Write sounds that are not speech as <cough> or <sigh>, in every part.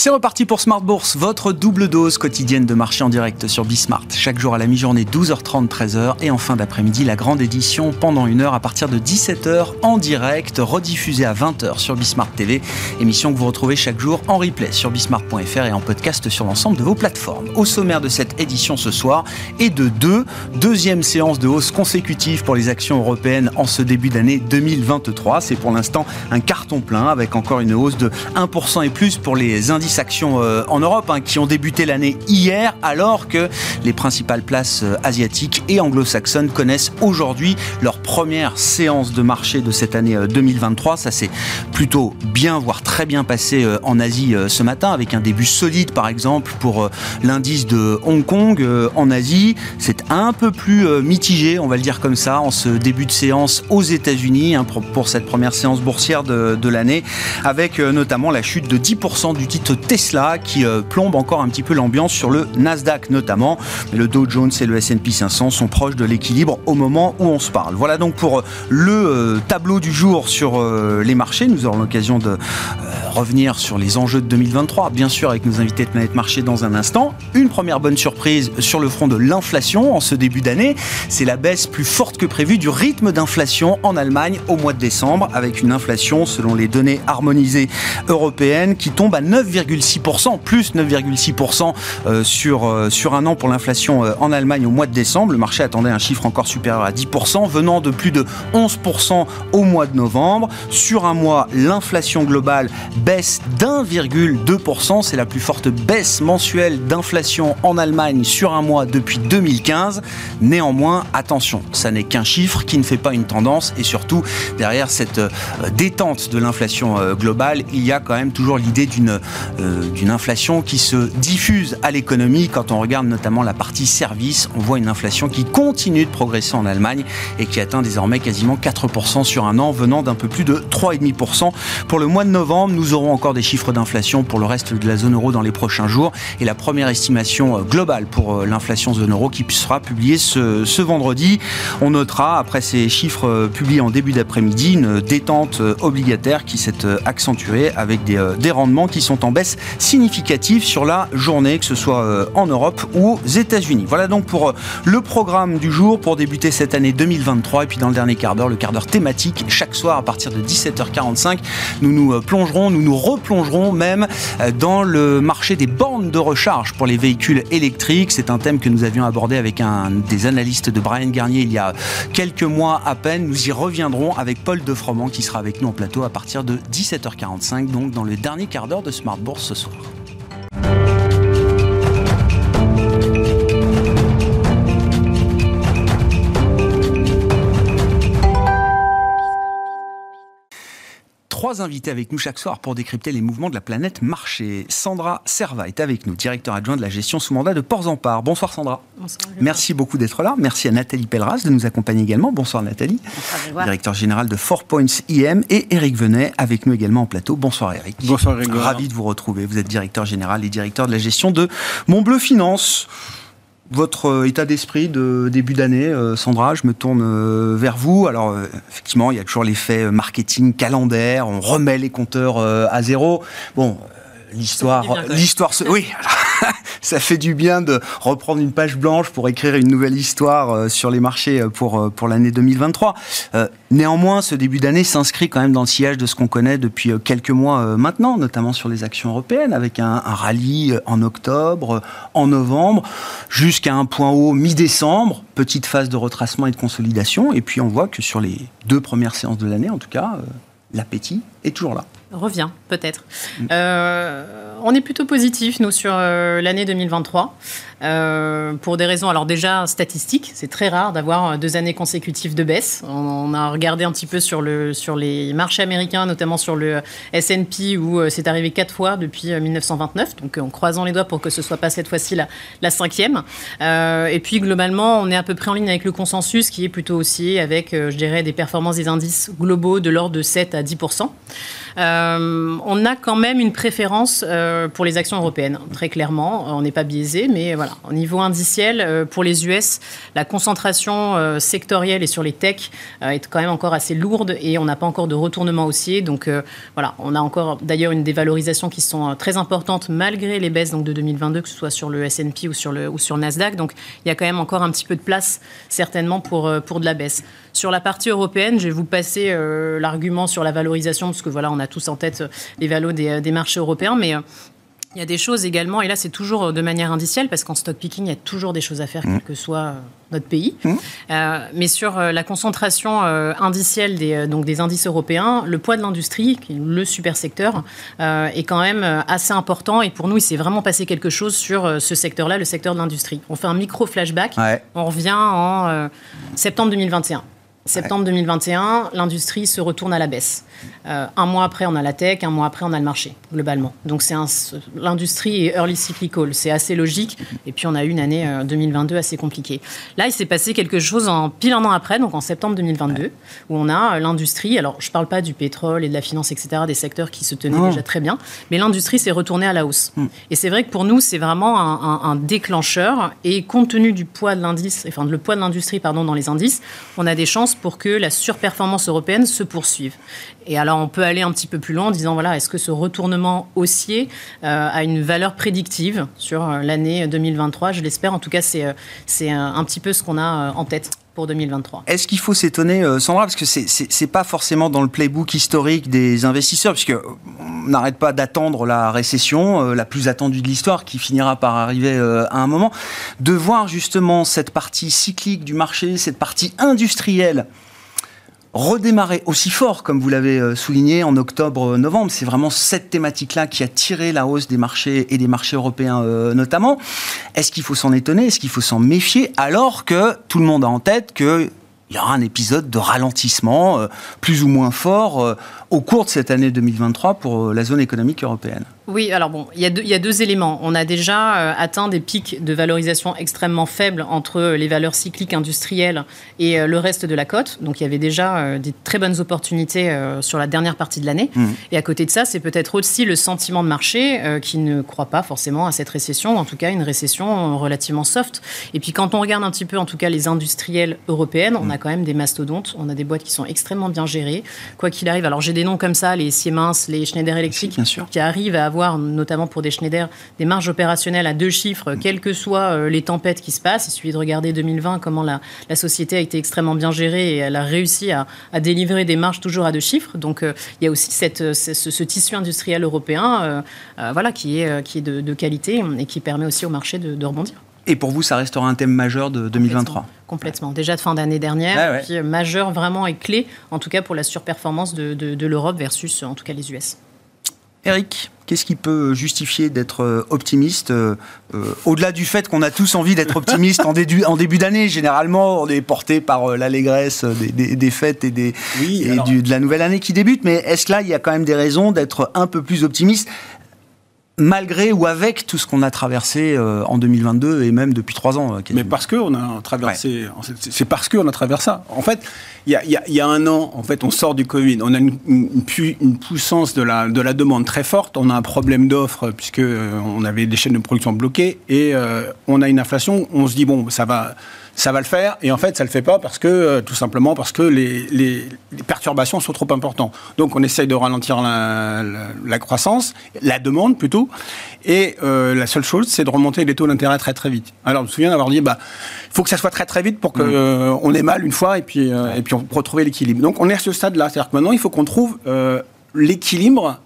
C'est reparti pour Smart Bourse, votre double dose quotidienne de marché en direct sur Bismart. Chaque jour à la mi-journée, 12h30, 13h. Et en fin d'après-midi, la grande édition pendant une heure à partir de 17h en direct, rediffusée à 20h sur Bismart TV. Émission que vous retrouvez chaque jour en replay sur bismart.fr et en podcast sur l'ensemble de vos plateformes. Au sommaire de cette édition ce soir et de deux, deuxième séance de hausse consécutive pour les actions européennes en ce début d'année 2023. C'est pour l'instant un carton plein avec encore une hausse de 1% et plus pour les indices actions euh, en Europe hein, qui ont débuté l'année hier alors que les principales places euh, asiatiques et anglo-saxonnes connaissent aujourd'hui leur première séance de marché de cette année 2023. Euh, Ça s'est plutôt bien, voire très bien passé en Asie ce matin avec un début solide par exemple pour l'indice de Hong Kong en Asie. C'est un peu plus mitigé, on va le dire comme ça, en ce début de séance aux États-Unis hein, pour, cette première séance boursière de, de l'année avec notamment la chute de 10% du titre Tesla qui euh, plombe encore un petit peu l'ambiance sur le Nasdaq notamment. Mais le Dow Jones et le S&P 500 sont proches de l'équilibre au moment où on se parle. Voilà donc pour euh, le euh, tableau du jour sur les marchés. Nous aurons l'occasion de revenir sur les enjeux de 2023, bien sûr avec nos invités de Planète Marché dans un instant. Une première bonne surprise sur le front de l'inflation en ce début d'année, c'est la baisse plus forte que prévue du rythme d'inflation en Allemagne au mois de décembre, avec une inflation selon les données harmonisées européennes qui tombe à 9, 9,6%, plus 9,6% euh, sur, euh, sur un an pour l'inflation euh, en Allemagne au mois de décembre. Le marché attendait un chiffre encore supérieur à 10%, venant de plus de 11% au mois de novembre. Sur un mois, l'inflation globale baisse d'1,2%. C'est la plus forte baisse mensuelle d'inflation en Allemagne sur un mois depuis 2015. Néanmoins, attention, ça n'est qu'un chiffre qui ne fait pas une tendance et surtout, derrière cette détente de l'inflation globale, il y a quand même toujours l'idée d'une d'une inflation qui se diffuse à l'économie. Quand on regarde notamment la partie service, on voit une inflation qui continue de progresser en Allemagne et qui atteint désormais quasiment 4% sur un an, venant d'un peu plus de 3,5%. Pour le mois de novembre, nous aurons encore des chiffres d'inflation pour le reste de la zone euro dans les prochains jours et la première estimation euh, globale pour euh, l'inflation zone euro qui sera publiée ce, vendredi. On notera, après ces chiffres publiés en début d'après-midi, une détente obligataire qui s'est accentuée avec des rendements qui sont en baisse significative sur la journée, que ce soit euh, en Europe ou aux États-Unis. Voilà donc pour euh, le programme du jour pour débuter cette année 2023. Et puis dans le dernier quart d'heure, le quart d'heure thématique, chaque soir à partir de 17h45, nous nous euh, plongerons, nous nous replongerons même dans le marché des bornes de recharge pour les véhicules électriques. C'est un thème que nous avions abordé avec un des analystes de Brian Garnier il y a quelques mois à peine. Nous y reviendrons avec Paul Defroment qui sera avec nous en plateau à partir de 17h45, donc dans le dernier quart d'heure de Smart Bourse 四十五。Trois invités avec nous chaque soir pour décrypter les mouvements de la planète marché. Sandra Serva est avec nous, directeur adjoint de la gestion sous mandat de Ports en Part. Bonsoir Sandra. Bonsoir. Merci beaucoup d'être là. Merci à Nathalie Pelleras de nous accompagner également. Bonsoir Nathalie. Bonsoir, directeur général de Four Points IM et Eric Venet avec nous également en plateau. Bonsoir Eric. Bonsoir Eric. Ravi de vous retrouver. Vous êtes directeur général et directeur de la gestion de Montbleu Finance votre euh, état d'esprit de début d'année, euh, Sandra, je me tourne euh, vers vous. Alors, effectivement, il y a toujours l'effet marketing calendaire, on remet les compteurs à zéro. Bon, l'histoire, l'histoire, oui, <laughs> ça fait du bien de reprendre une page blanche pour écrire une nouvelle histoire euh, sur les marchés euh, pour, euh, pour l'année 2023. néanmoins, ce début d'année s'inscrit quand même dans le sillage de ce qu'on connaît depuis quelques mois maintenant, notamment sur les actions européennes, avec un, un rallye en octobre, en novembre, jusqu'à un point haut mi-décembre, petite phase de retracement et de consolidation, et puis on voit que sur les deux premières séances de l'année, en tout cas, l'appétit est toujours là revient, peut-être. Euh, on est plutôt positif, nous, sur euh, l'année 2023. Euh, pour des raisons, alors déjà statistiques, c'est très rare d'avoir deux années consécutives de baisse. On, a regardé un petit peu sur, le, sur les marchés américains, notamment sur le S&P, où c'est arrivé quatre fois depuis 1929. Donc en croisant les doigts pour que ce soit pas cette fois-ci la, la, cinquième. et puis globalement, on est à peu près en ligne avec le consensus, qui est plutôt aussi avec, je dirais, des performances des indices globaux de l'ordre de 7 à 10 on a quand même une préférence pour les actions européennes, très clairement. On n'est pas biaisé, mais voilà. Au niveau indiciel, pour les US, la concentration sectorielle et sur les techs est quand même encore assez lourde et on n'a pas encore de retournement haussier. Donc voilà, on a encore d'ailleurs une dévalorisation qui sont très importantes malgré les baisses donc, de 2022, que ce soit sur le S&P ou sur le, ou sur Nasdaq. Donc il y a quand même encore un petit peu de place certainement pour, pour de la baisse. Sur la partie européenne, je vais vous passer euh, l'argument sur la valorisation, parce que voilà, on a tous en tête euh, les valos des, des marchés européens, mais euh, il y a des choses également, et là c'est toujours de manière indicielle, parce qu'en stock picking, il y a toujours des choses à faire, mmh. quel que soit notre pays. Mmh. Euh, mais sur la concentration euh, indicielle des, donc des indices européens, le poids de l'industrie, qui est le super secteur, euh, est quand même assez important. Et pour nous, il s'est vraiment passé quelque chose sur ce secteur-là, le secteur de l'industrie. On fait un micro flashback. Ouais. On revient en septembre 2021. Septembre 2021, l'industrie se retourne à la baisse. Euh, un mois après, on a la tech, un mois après, on a le marché, globalement. Donc c'est l'industrie est early cyclical, c'est assez logique. Et puis on a eu une année 2022 euh, assez compliquée. Là, il s'est passé quelque chose en pile un an après, donc en septembre 2022, où on a euh, l'industrie. Alors je ne parle pas du pétrole et de la finance, etc., des secteurs qui se tenaient déjà très bien, mais l'industrie s'est retournée à la hausse. Hmm. Et c'est vrai que pour nous, c'est vraiment un, déclencheur. Et compte tenu du poids de l'indice, enfin le poids de l'industrie, pardon, dans les indices, on a des chances pour que la surperformance européenne se poursuive. Et alors, on peut aller un petit peu plus loin en disant, voilà, est-ce que ce retournement haussier euh, a une valeur prédictive sur euh, l'année 2023 Je l'espère. En tout cas, c'est, euh, c'est un, petit peu ce qu'on a en tête. Pour 2023. Est-ce qu'il faut s'étonner, Sandra, parce que c'est, pas forcément dans le playbook historique des investisseurs, puisque on n'arrête pas d'attendre la récession, la plus attendue de l'histoire, qui finira par arriver à un moment, de voir justement cette partie cyclique du marché, cette partie industrielle redémarrer aussi fort, comme vous l'avez euh, souligné en octobre-novembre. C'est vraiment cette thématique-là qui a tiré la hausse des marchés et des marchés européens euh, notamment. Est-ce qu'il faut s'en étonner? Est-ce qu'il faut s'en méfier? Alors que tout le monde a en tête que il y aura un épisode de ralentissement euh, plus ou moins fort au cours de cette année 2023 pour la zone économique européenne oui, alors bon, il y, a deux, il y a deux éléments. On a déjà euh, atteint des pics de valorisation extrêmement faibles entre les valeurs cycliques industrielles et euh, le reste de la cote. Donc il y avait déjà euh, des très bonnes opportunités sur la dernière partie de l'année. Mmh. Et à côté de ça, c'est peut-être aussi le sentiment de marché qui ne croit pas forcément à cette récession, en tout cas une récession relativement soft. Et puis quand on regarde un petit peu, en tout cas les industriels européennes, on mmh. a quand même des mastodontes, on a des boîtes qui sont extrêmement bien gérées. Quoi qu'il arrive, alors j'ai des noms comme ça, les Siemens, les Schneider Electric, qui arrivent à avoir notamment pour des Schneider, des marges opérationnelles à deux chiffres, quelles que soient euh, les tempêtes qui se passent. Il suffit de regarder 2020, comment la, société a été extrêmement bien gérée et elle a réussi à, délivrer des marges toujours à deux chiffres. Donc euh, il y a aussi cette, euh, ce, tissu industriel européen voilà, qui est, qui est de, qualité et qui permet aussi au marché de, rebondir. Et pour vous, ça restera un thème majeur de 2023 Complètement. Déjà de fin d'année dernière, puis majeur vraiment et clé, en tout cas pour la surperformance de, de l'Europe versus en tout cas les US. Eric, qu'est-ce qui peut justifier d'être euh, optimiste euh, euh, Au-delà du fait qu'on a tous envie d'être <laughs> optimiste en, début d'année, généralement, on est porté par l'allégresse des, fêtes et, des, de la nouvelle année qui débute. Mais est-ce que là, il y a quand même des raisons d'être un peu plus optimiste? Malgré ou avec tout ce qu'on a traversé euh, en 2022 et même depuis trois ans. Euh, Mais parce qu'on a traversé, c'est parce qu'on a traversé ça. En fait, il y a, un an, en fait, on sort du Covid, on a une, une, puissance de la, de la demande très forte, on a un problème d'offre puisque euh, on avait des chaînes de production bloquées et on a une inflation. On se dit bon, ça va ça va le faire. Et en fait, ça ne le fait pas parce que, euh, tout simplement, parce que les, les, perturbations sont trop importantes. Donc, on essaye de ralentir la, la, croissance, la demande plutôt. Et euh, la seule chose, c'est de remonter les taux d'intérêt très très vite. Alors, je me souviens d'avoir dit, bah, il faut que ça soit très très vite pour qu'on mmh. euh, on ait mal une fois et puis, et puis on retrouver l'équilibre. Donc, on est à ce stade-là. C'est-à-dire que maintenant, il faut qu'on trouve l'équilibre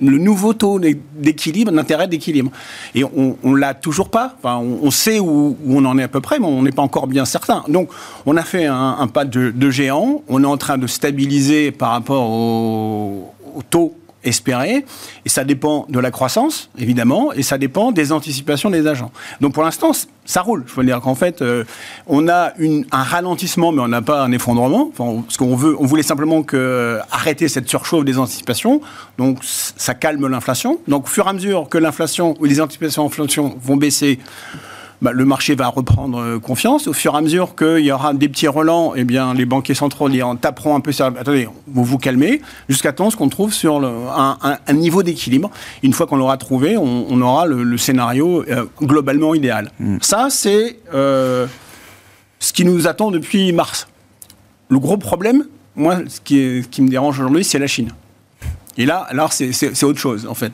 le nouveau taux d'équilibre, d'intérêt d'équilibre. Et on, ne l'a toujours pas. Enfin, on, sait où, on en est à peu près, mais on n'est pas encore bien certain. Donc, on a fait un, pas de, géant. On est en train de stabiliser par rapport au taux espérer. Et ça dépend de la croissance, évidemment, et ça dépend des anticipations des agents. Donc pour l'instant, ça roule. Je veux dire qu'en fait, euh, on a un ralentissement, mais on n'a pas un effondrement. Enfin, parce qu'on veut, on voulait simplement que, arrêter cette surchauffe des anticipations. Donc ça calme l'inflation. Donc au fur et à mesure que l'inflation ou les anticipations d'inflation vont baisser, bah, le marché va reprendre confiance. Au fur et à mesure qu'il y aura des petits relents, eh bien, les banquiers centraux en taperont un peu sur Attendez, vous vous calmez, jusqu'à temps ce qu'on trouve sur un, niveau d'équilibre. Une fois qu'on l'aura trouvé, on, aura le, scénario globalement idéal. Mm. Ça, c'est ce qui nous attend depuis mars. Le gros problème, moi, ce qui, qui me dérange aujourd'hui, c'est la Chine. Et là, alors c'est autre chose, en fait.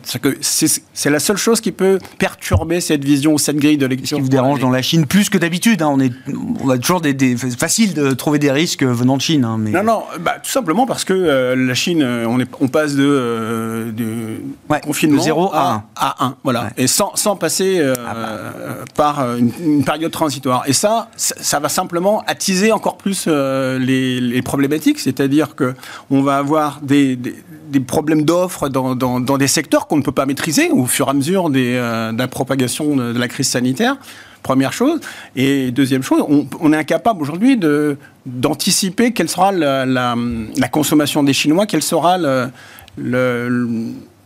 C'est la seule chose qui peut perturber cette vision, cette grille de lecture. Ce qui vous dérange dans la Chine plus que d'habitude. Hein. On, est, on a toujours des, des, facile de trouver des risques venant de Chine. Hein, mais... Non, non, bah, tout simplement parce que euh, la Chine, euh, on, est, on passe de, euh, de confinement de 0 à 1. À 1 voilà. Et sans, sans passer ah bah. par une, période transitoire. Et ça, ça, va simplement attiser encore plus les, les, problématiques. C'est-à-dire qu'on va avoir des, des, des problèmes d'offres dans, des secteurs qu'on ne peut pas maîtriser au fur et à mesure des, euh, de la propagation de, la crise sanitaire. Première chose. Et deuxième chose, on, est incapable aujourd'hui de, d'anticiper quelle sera la, la, consommation des Chinois, quelle sera le,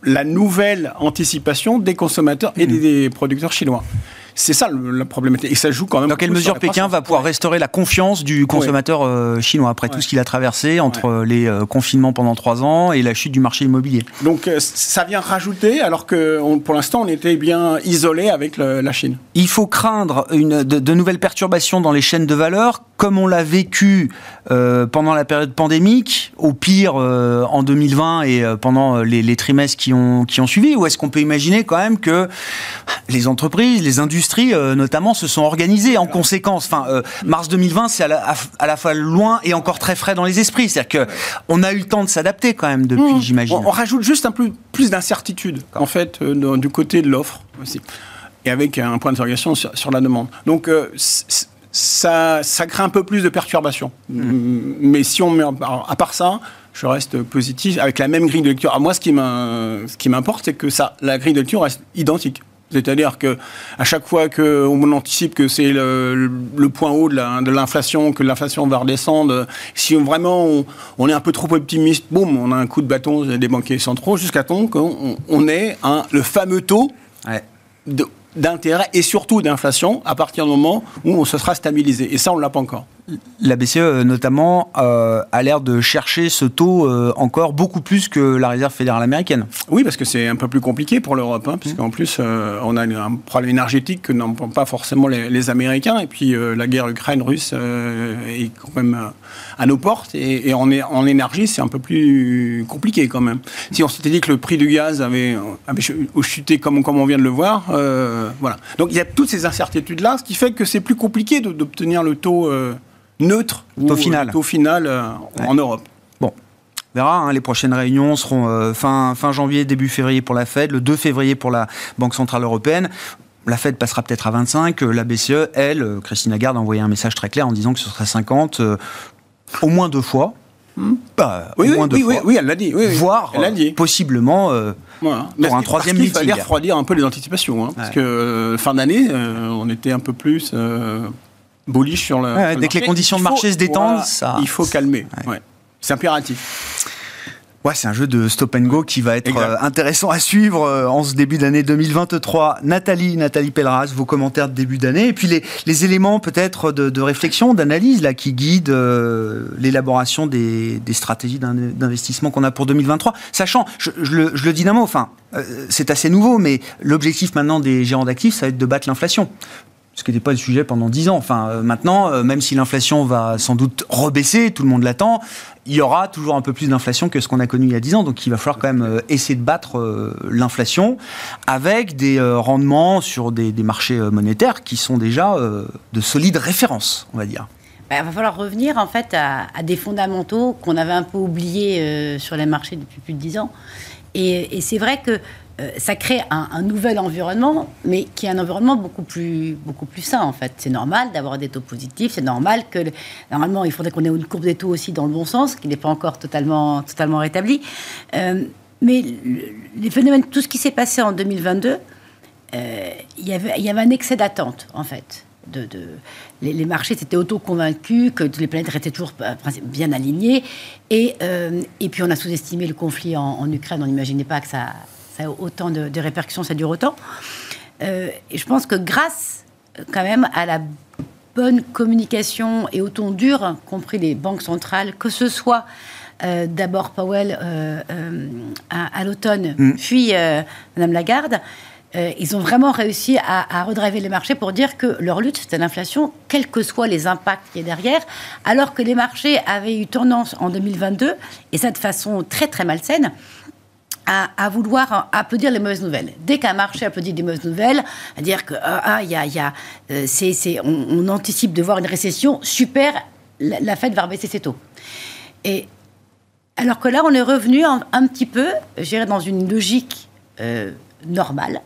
la nouvelle anticipation des consommateurs et mmh. des producteurs chinois. C'est ça le, problématique. Et ça joue quand même. Dans quelle mesure Pékin va pouvoir restaurer la confiance du consommateur euh, chinois après tout ce qu'il a traversé entre euh, les euh, confinements pendant trois ans et la chute du marché immobilier? Donc ça vient rajouter alors que pour l'instant on était bien isolé avec la Chine. Il faut craindre une, de, nouvelles perturbations dans les chaînes de valeur comme on l'a vécu pendant la période pandémique, au pire en 2020 et pendant les, les, trimestres qui ont, qui ont suivi Ou est-ce qu'on peut imaginer quand même que les entreprises, les industries euh, notamment se sont organisées en conséquence? Enfin, euh, mars 2020, c'est à, la, fois loin et encore très frais dans les esprits. C'est-à-dire qu'on a eu le temps de s'adapter quand même depuis, mmh. j'imagine. On, rajoute juste un peu plus d'incertitude, en fait, euh, du côté de l'offre aussi. Et avec un point d'interrogation sur, sur, la demande. Donc, ça, ça crée un peu plus de perturbations. Mmh. Mais si on met, à part ça, je reste positif avec la même grille de lecture. À moi, ce qui m'importe, c'est que ça, la grille de lecture reste identique. C'est-à-dire que à chaque fois qu'on anticipe que c'est le, point haut de l'inflation, que l'inflation va redescendre, si vraiment on, est un peu trop optimiste, boum, on a un coup de bâton des banquiers centraux jusqu'à temps qu'on on ait le fameux taux d'intérêt et surtout d'inflation à partir du moment où on se sera stabilisé. Et ça, on ne l'a pas encore la BCE euh, notamment euh, a l'air de chercher ce taux euh, encore beaucoup plus que la Réserve fédérale américaine. Oui, parce que c'est un peu plus compliqué pour l'Europe, hein, puisqu'en plus on a un problème énergétique que n'ont pas forcément les, Américains, et puis la guerre Ukraine-Russe est quand même à nos portes, et, en, en, énergie c'est un peu plus compliqué quand même. Si on s'était dit que le prix du gaz avait, chuté comme, comme on vient de le voir, voilà. Donc il y a toutes ces incertitudes-là, ce qui fait que c'est plus compliqué d'obtenir le taux neutre au final, au final euh, en Europe. Bon, on verra. Hein, les prochaines réunions seront euh, fin, fin janvier, début février pour la Fed, le 2 février pour la Banque Centrale Européenne. La Fed passera peut-être à 25. La BCE, elle, Christine Lagarde a envoyé un message très clair en disant que ce serait 50 euh, au moins deux fois. Hmm. Bah, oui, oui, oui, oui, elle l'a dit. voire elle dit. possiblement pour un troisième meeting. Il fallait refroidir un peu les anticipations. Hein, parce que fin d'année, on était un peu plus bullish sur le. dès que les conditions de marché se détendent, ça. Il faut calmer. C'est impératif. Ouais, c'est un jeu de stop and go qui va être euh, intéressant à suivre euh, en ce début d'année 2023. Nathalie, Nathalie Pelleras, vos commentaires de début d'année et puis les, les éléments peut-être de, réflexion, d'analyse là qui guident euh, l'élaboration des, des, stratégies d'investissement qu'on a pour 2023. Sachant, je, le, je le, dis d'un mot, enfin, c'est assez nouveau, mais l'objectif maintenant des gérants d'actifs, ça va être de battre l'inflation ce qui n'était pas le sujet pendant 10 ans. Enfin, euh, maintenant, euh, même si l'inflation va sans doute rebaisser, tout le monde l'attend, il y aura toujours un peu plus d'inflation que ce qu'on a connu il y a 10 ans. Donc il va falloir quand même euh, essayer de battre l'inflation avec des rendements sur des, marchés monétaires qui sont déjà de solides références, on va dire. Bah, il va falloir revenir en fait à, des fondamentaux qu'on avait un peu oubliés sur les marchés depuis plus de 10 ans. Et c'est vrai que euh, ça crée un, nouvel environnement, mais qui est un environnement beaucoup plus, beaucoup plus sain, en fait. C'est normal d'avoir des taux positifs, c'est normal que... Normalement, il faudrait qu'on ait une courbe des taux aussi dans le bon sens, qui n'est pas encore totalement, totalement rétablie. Euh, mais les phénomènes, tout ce qui s'est passé en 2022, euh, il y avait un excès d'attente, en fait. Les, marchés s'étaient auto-convaincus que les planètes étaient toujours bien alignées. Et, et puis on a sous-estimé le conflit en Ukraine. On n'imaginait pas que ça, autant de, répercussions, ça dure autant. Euh, et je pense que grâce quand même à la bonne communication et au ton dur, compris les banques centrales, que ce soit euh, d'abord Powell euh, euh, à, l'automne, mm. puis Madame Lagarde, ils ont vraiment réussi à, à redriver les marchés pour dire que leur lutte, c'était l'inflation, quels que soient les impacts qui est derrière, alors que les marchés avaient eu tendance en 2022, et ça de façon très très malsaine, à, vouloir applaudir les mauvaises nouvelles. Dès qu'un marché applaudit des mauvaises nouvelles, à dire que ah, ah y a, y a, c'est, on, anticipe de voir une récession, super, la, Fed va rebaisser ses taux. Et alors que là, on est revenu un, petit peu, je dans une logique euh, normale.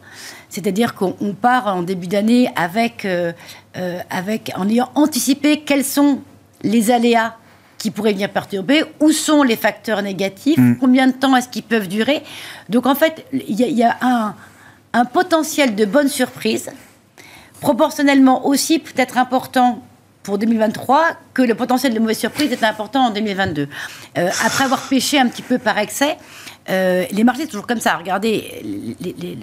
C'est-à-dire qu'on part en début d'année avec, euh, euh, avec, en ayant anticipé quels sont les aléas qui pourraient venir perturber, où sont les facteurs négatifs, mm. combien de temps est-ce qu'ils peuvent durer. Donc en fait, il y, a, un, un potentiel de bonne surprise, proportionnellement aussi peut-être important pour 2023 que le potentiel de mauvaise surprise était important en 2022. Euh, après avoir pêché un petit peu par excès, euh, les marchés, sont toujours comme ça. Regardez les, les,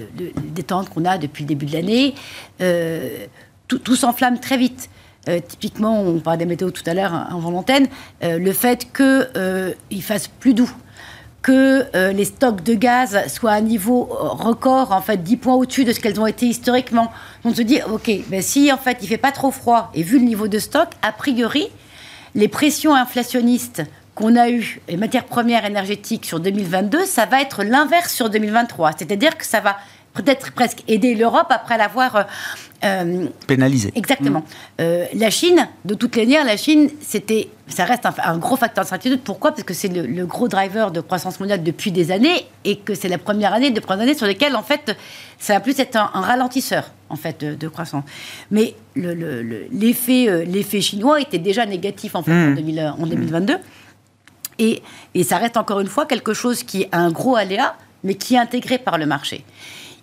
détentes qu'on a depuis le début de l'année. Euh, tout, s'enflamme très vite. Typiquement, on parlait des météos tout à l'heure en volontaire, le fait qu'il fasse plus doux, que euh, les stocks de gaz soient à un niveau euh, record, en fait, 10 points au-dessus de ce qu'elles ont été historiquement. On se dit, OK, ben si en fait il fait pas trop froid, et vu le niveau de stock, a priori, les pressions inflationnistes qu'on a eues, les matières premières énergétiques sur 2022, ça va être l'inverse sur 2023. C'est-à-dire que ça va peut-être presque aider l'Europe après l'avoir euh, euh, pénalisé. Exactement. Mm. Euh, la Chine, de toutes les manières, la Chine, c'était, ça reste un, gros facteur d'incertitude. Pourquoi? Parce que c'est le, gros driver de croissance mondiale depuis des années et que c'est la première année de première année sur lesquelles, en fait, ça va plus être un, ralentisseur en fait de, croissance. Mais l'effet, l'effet chinois était déjà négatif en fait en, 2022. Mm. Et, et ça reste encore une fois quelque chose qui a un gros aléa, mais qui est intégré par le marché.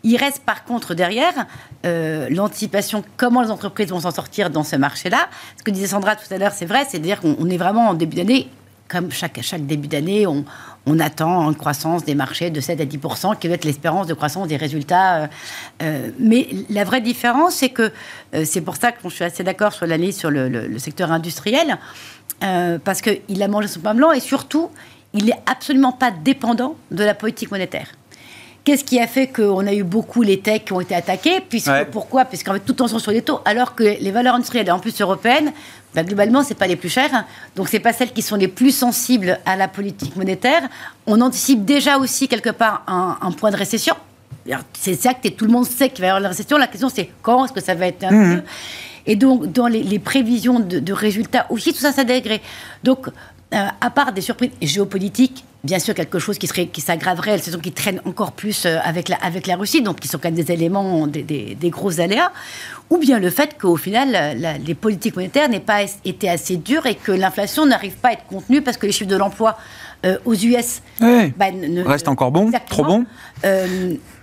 Il reste par contre derrière euh, l'anticipation, comment les entreprises vont s'en sortir dans ce marché-là. Ce que disait Sandra tout à l'heure, c'est vrai, c'est-à-dire qu'on est vraiment en début d'année, comme chaque, chaque début d'année, on, attend une croissance des marchés de 7 à 10% qui va être l'espérance de croissance des résultats. Euh, euh, mais la vraie différence, c'est que c'est pour ça que je suis assez d'accord sur l'année sur le, le, secteur industriel, parce qu'il a mangé son pain blanc et surtout, il n'est absolument pas dépendant de la politique monétaire. Qu'est-ce qui a fait qu'on a eu beaucoup les techs qui ont été attaqués puisque, Pourquoi? Puisqu'en fait, tout tension sur les taux, alors que les valeurs industrielles, en plus européennes, bah, globalement, ce pas les plus chères. Donc, ce pas celles qui sont les plus sensibles à la politique monétaire. On anticipe déjà aussi, quelque part, un, point de récession. C'est exact et tout le monde sait qu'il va y avoir la récession. La question, c'est quand est-ce que ça va être un mmh. Et donc, dans les, prévisions de, résultats aussi, tout ça, ça dégré. Donc, euh, à part des surprises géopolitiques, bien sûr quelque chose qui, serait, qui s'aggraverait, elles sont qui traînent encore plus euh, avec la, avec la Russie, donc qui sont quand même des éléments, des, des, gros aléas, ou bien le fait qu'au final, les politiques monétaires n'aient pas été assez dures et que l'inflation n'arrive pas à être contenue parce que les chiffres de l'emploi euh, aux US bah, restent encore bons, trop bons.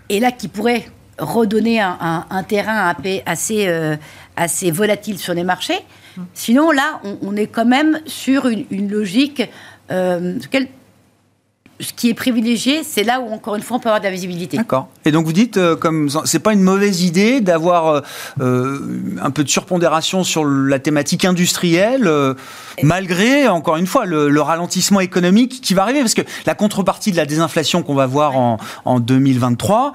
et là, qui pourrait redonner un, un, terrain assez, assez volatile sur les marchés. Sinon, là, on, est quand même sur une, logique euh, ce qui est privilégié, c'est là où, encore une fois, on peut avoir de la visibilité. D'accord. Et donc, vous dites, euh, comme c'est pas une mauvaise idée d'avoir euh, euh, un peu de surpondération sur la thématique industrielle, malgré, encore une fois, le, ralentissement économique qui va arriver. Parce que la contrepartie de la désinflation qu'on va voir en, en 2023,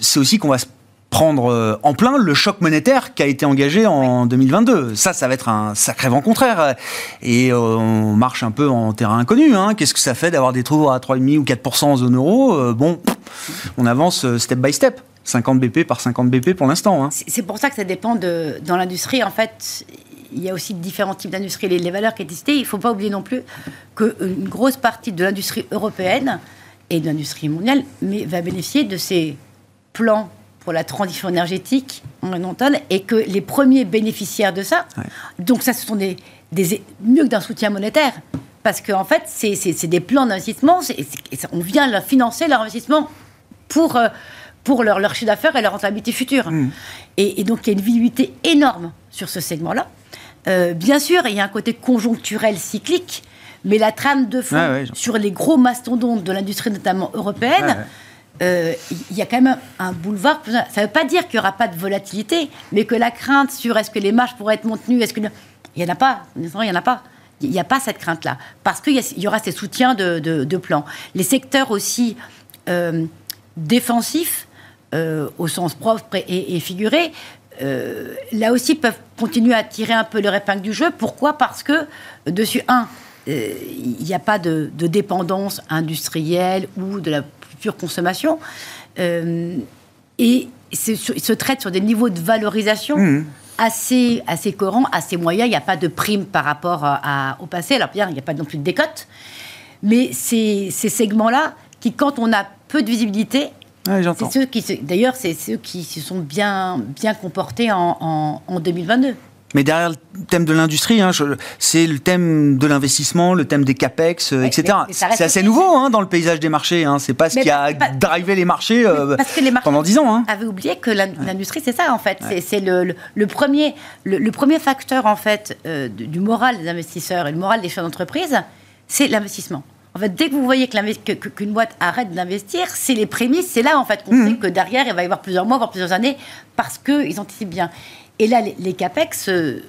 c'est aussi qu'on va se prendre euh, en plein le choc monétaire qui a été engagé en 2022. Ça, ça va être un sacré vent contraire. Et euh, on marche un peu en terrain inconnu. Hein. Qu'est-ce que ça fait d'avoir des taux à 3,5 ou 4% en zone euro euh, Bon, on avance step by step. 50 BP par 50 BP pour l'instant. Hein. C'est pour ça que ça dépend de... Dans l'industrie, en fait, il y a aussi différents types d'industrie. Les, valeurs qui existent, il ne faut pas oublier non plus qu'une grosse partie de l'industrie européenne et de l'industrie mondiale mais, va bénéficier de ces plans pour la transition énergétique environnementale et que les premiers bénéficiaires de ça, donc ça, ce sont des, des mieux que d'un soutien monétaire, parce qu'en en fait, c'est des plans d'investissement, on vient leur financer leur investissement pour, euh, pour leur, leur chiffre d'affaires et leur rentabilité future. Mm. Et, donc, il y a une visibilité énorme sur ce segment-là. Euh, bien sûr, il y a un côté conjoncturel cyclique, mais la trame de fond sur les gros mastodontes de l'industrie, notamment européenne, il y a quand même un boulevard. Ça ne veut pas dire qu'il n'y aura pas de volatilité, mais que la crainte sur est-ce que les marges pourraient être maintenues, est-ce que il n'y en a pas. Il n'y en a pas. Il n'y a pas cette crainte-là. Parce qu'il y, aura ces soutiens de, de, plan. Les secteurs aussi défensifs, au sens propre et, figuré, là aussi peuvent continuer à tirer un peu leur épingle du jeu. Pourquoi? Parce que, dessus, un, il n'y a pas de, dépendance industrielle ou de la pure consommation. Euh, et il se traite sur des niveaux de valorisation mmh. assez, assez cohérents, assez moyens. Il n'y a pas de prime par rapport à, au passé. Alors bien, il n'y a pas non plus de décote. Mais ces, ces segments-là, qui quand on a peu de visibilité, c'est ceux qui, d'ailleurs, c'est ceux qui se sont bien, bien comportés en, en, en 2022. Mais derrière le thème de l'industrie, hein, c'est le thème de l'investissement, le thème des capex, euh, etc. C'est assez nouveau hein, dans le paysage des marchés. Hein. C'est pas ce qui a drivé les marchés, euh, pendant dix ans. Hein. avait oublié que l'industrie, c'est ça en fait. C'est le, le, premier, le, premier facteur en fait euh, du moral des investisseurs et le moral des chefs d'entreprise, c'est l'investissement. En fait, dès que vous voyez qu'une boîte arrête d'investir, c'est les prémices, c'est là en fait qu'on mmh. sait que derrière il va y avoir plusieurs mois, voire plusieurs années, parce qu'ils anticipent bien. Et là, les, CAPEX euh,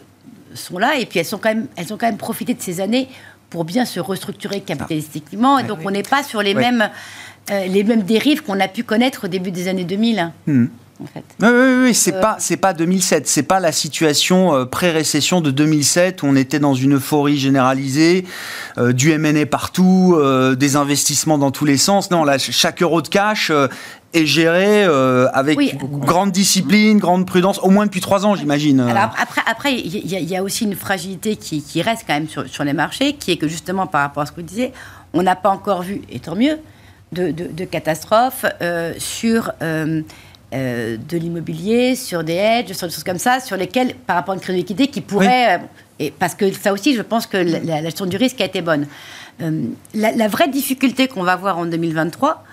sont là, et puis elles, sont quand même, elles ont quand même profité de ces années pour bien se restructurer capitalistiquement. Et donc, on n'est pas sur les, mêmes, euh, les mêmes dérives qu'on a pu connaître au début des années 2000. Hmm. En fait. Oui, oui, oui c'est euh, pas c'est pas 2007, c'est pas la situation pré-récession de 2007 où on était dans une euphorie généralisée, du M&A partout, des investissements dans tous les sens. Non, là, chaque euro de cash est géré euh, avec grande discipline, grande prudence, au moins depuis trois ans, j'imagine. Alors après, après, il y, a aussi une fragilité qui, reste quand même sur, sur, les marchés, qui est que justement par rapport à ce que vous disiez, on n'a pas encore vu, et tant mieux, de, de, catastrophes euh, sur euh, de l'immobilier, sur des hedges, sur des choses comme ça, sur lesquelles, par rapport à une crise de liquidité, qui pourrait, et parce que ça aussi, je pense que la, la gestion du risque a été bonne. La, la, vraie difficulté qu'on va voir en 2023,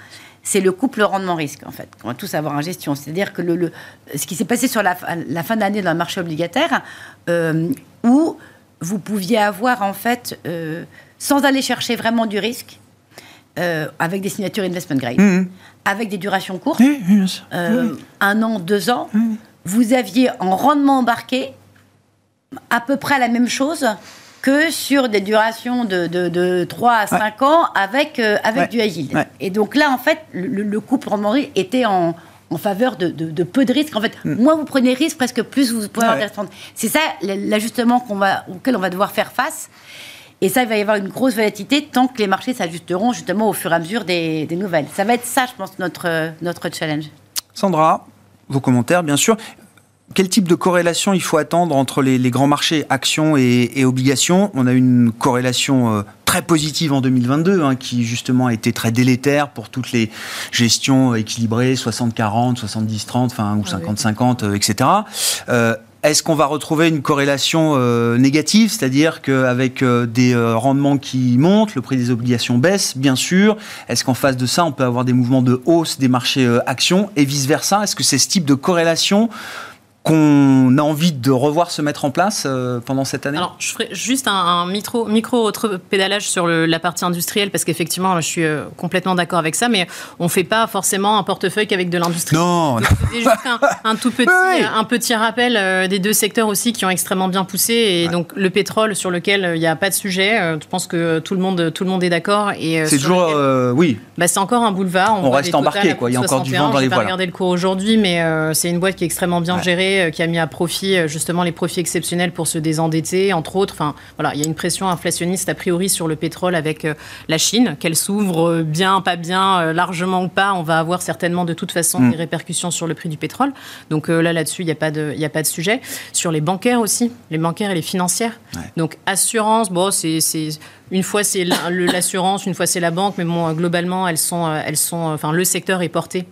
c'est le couple rendement-risque, en fait, qu'on va tous avoir en gestion. C'est-à-dire que le, ce qui s'est passé sur la, fin d'année dans le marché obligataire, euh, où vous pouviez avoir, en fait, euh, sans aller chercher vraiment du risque, euh, avec des signatures investment grade, mmh. avec des durations courtes, un an, deux ans, vous aviez en rendement embarqué à peu près la même chose que sur des durations de, de, 3 à 5 ans avec, euh, avec du yield. Et donc là, en fait, le, le couple rendement était en, en faveur de, de, peu de risques. En fait, mm. moins vous prenez risques, presque plus vous pouvez avoir des C'est ça l'ajustement qu'on va, auquel on va devoir faire face. Et ça, il va y avoir une grosse volatilité tant que les marchés s'ajusteront justement au fur et à mesure des, des, nouvelles. Ça va être ça, je pense, notre, notre challenge. Sandra, vos commentaires, bien sûr quel type de corrélation il faut attendre entre les, grands marchés actions et, obligations? On a une corrélation euh, très positive en 2022, hein, qui justement a été très délétère pour toutes les gestions équilibrées, 60-40, 70-30, enfin, ou 50-50, etc. Euh, est-ce qu'on va retrouver une corrélation euh, négative, c'est-à-dire qu'avec des rendements qui montent, le prix des obligations baisse, bien sûr. Est-ce qu'en face de ça, on peut avoir des mouvements de hausse des marchés actions et vice-versa? Est-ce que c'est ce type de corrélation qu'on a envie de revoir se mettre en place euh, pendant cette année? Alors, je ferai juste un, micro, micro pédalage sur la partie industrielle, parce qu'effectivement, je suis euh, complètement d'accord avec ça, mais on ne fait pas forcément un portefeuille qu'avec de l'industrie. Non C'est juste un, tout petit, un petit rappel euh, des deux secteurs aussi qui ont extrêmement bien poussé, et donc le pétrole sur lequel il n'y a pas de sujet, je pense que tout le monde, tout le monde est d'accord. C'est toujours, oui. Bah, c'est encore un boulevard. On, reste embarqué, quoi. il y a encore du vent dans les voiles. Je vais pas regarder le cours aujourd'hui, mais c'est une boîte qui est extrêmement bien gérée euh, qui a mis à profit euh, justement les profits exceptionnels pour se désendetter, entre autres. Enfin, voilà, il y a une pression inflationniste a priori sur le pétrole avec euh, la Chine, qu'elle s'ouvre bien, pas bien, largement ou pas. On va avoir certainement de toute façon mm. des répercussions sur le prix du pétrole. Donc là, là-dessus, il n'y a pas de, a pas de sujet. Sur les bancaires aussi, les bancaires et les financières. Donc assurance, bon, c'est une fois c'est l'assurance, une fois c'est la banque, mais bon, globalement, elles sont, elles sont, enfin, le secteur est porté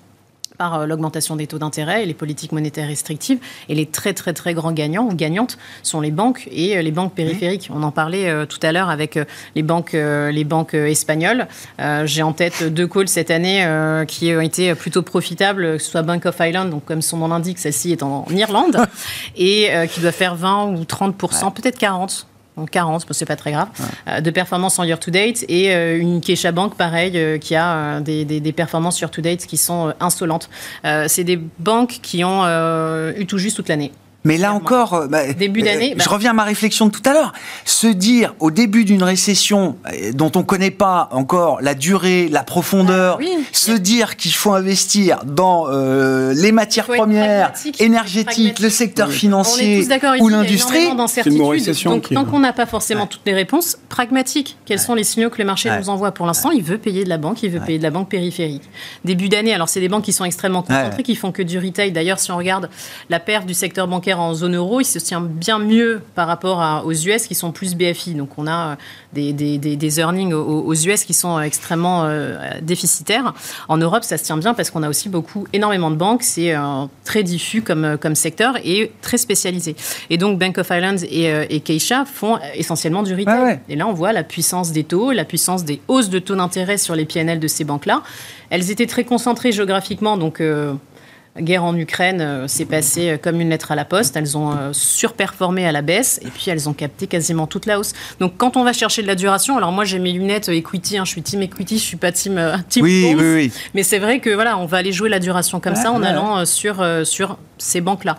par euh, l'augmentation des taux d'intérêt et les politiques monétaires restrictives. Et les très très très grands gagnants ou gagnantes sont les banques et euh, les banques périphériques. On en parlait euh, tout à l'heure avec les banques, les banques espagnoles. J'ai en tête deux calls cette année qui ont été plutôt profitables, que ce soit Bank of Ireland, donc comme son nom l'indique, celle-ci est en Irlande, <laughs> et qui doit faire 20 ou 30% peut-être 40 40, c'est pas très grave, de performance en year-to-date, et une Kesha Bank, pareil, qui a des, des, performances year-to-date qui sont insolentes. c'est des banques qui ont eu tout juste toute l'année. Mais là encore, euh, bah, début euh, je bah. reviens à ma réflexion de tout à l'heure. Se dire au début d'une récession euh, dont on ne connaît pas encore la durée, la profondeur, ah se dire qu'il faut investir dans les matières premières, énergétiques, le secteur financier ou l'industrie, c'est une récession. Donc tant qu'on n'a pas forcément toutes les réponses, pragmatiques. Quels sont les signaux que le marché nous envoie Pour l'instant, il veut payer de la banque, il veut payer de la banque périphérique. Début d'année, alors c'est des banques qui sont extrêmement concentrées, qui font que du retail. D'ailleurs, si on regarde la perte du secteur bancaire en zone euro, il se tient bien mieux par rapport aux US qui sont plus BFI. Donc on a euh, des, des, earnings aux, US qui sont extrêmement euh, déficitaires. En Europe, ça se tient bien parce qu'on a aussi beaucoup, énormément de banques. C'est euh, très diffus comme, comme secteur et très spécialisé. Et donc Bank of Ireland et, et Keisha font essentiellement du retail. Et là, on voit la puissance des taux, la puissance des hausses de taux d'intérêt sur les PNL de ces banques-là. Elles étaient très concentrées géographiquement, donc guerre en Ukraine euh, s'est passée euh, comme une lettre à la poste. Elles ont euh, surperformé à la baisse et puis elles ont capté quasiment toute la hausse. Donc quand on va chercher de la duration, alors moi j'ai mes lunettes equity, hein, je suis team equity, je suis pas team, <laughs> team oui, oui, oui, mais c'est vrai que voilà, on va aller jouer la duration comme ça en allant sur sur ces banques là.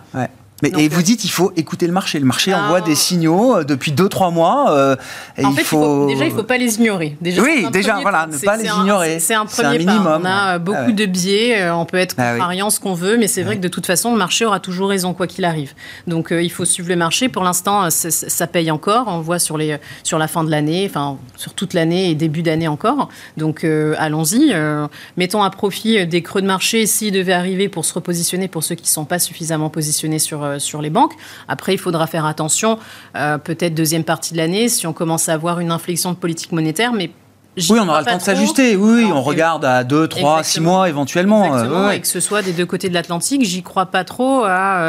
Mais, et vous dites il faut écouter le marché. Le marché ah. envoie des signaux euh, depuis 2-3 mois. Euh, et en il fait, faut... déjà, il ne faut pas les ignorer. Déjà, oui, déjà, voilà, ne pas les ignorer. C'est un premier minimum. On a euh, beaucoup de biais, on peut être ah contrariant ce qu'on veut, mais c'est vrai que de toute façon, le marché aura toujours raison, quoi qu'il arrive. Donc, il faut suivre le marché. Pour l'instant, ça paye encore. On voit sur, les, sur la fin de l'année, enfin, sur toute l'année et début d'année encore. Donc, allons-y. mettons à profit des creux de marché s'ils devaient arriver pour se repositionner pour ceux qui ne sont pas suffisamment positionnés sur euh, sur les banques. Après, il faudra faire attention, euh, peut-être deuxième partie de l'année, si on commence à avoir une inflexion de politique monétaire, mais oui, on aura le temps de s'ajuster. Oui, on regarde à 2, 3, 6 mois éventuellement. Euh, Exactement, et que ce soit des deux côtés de l'Atlantique, j'y crois pas trop à,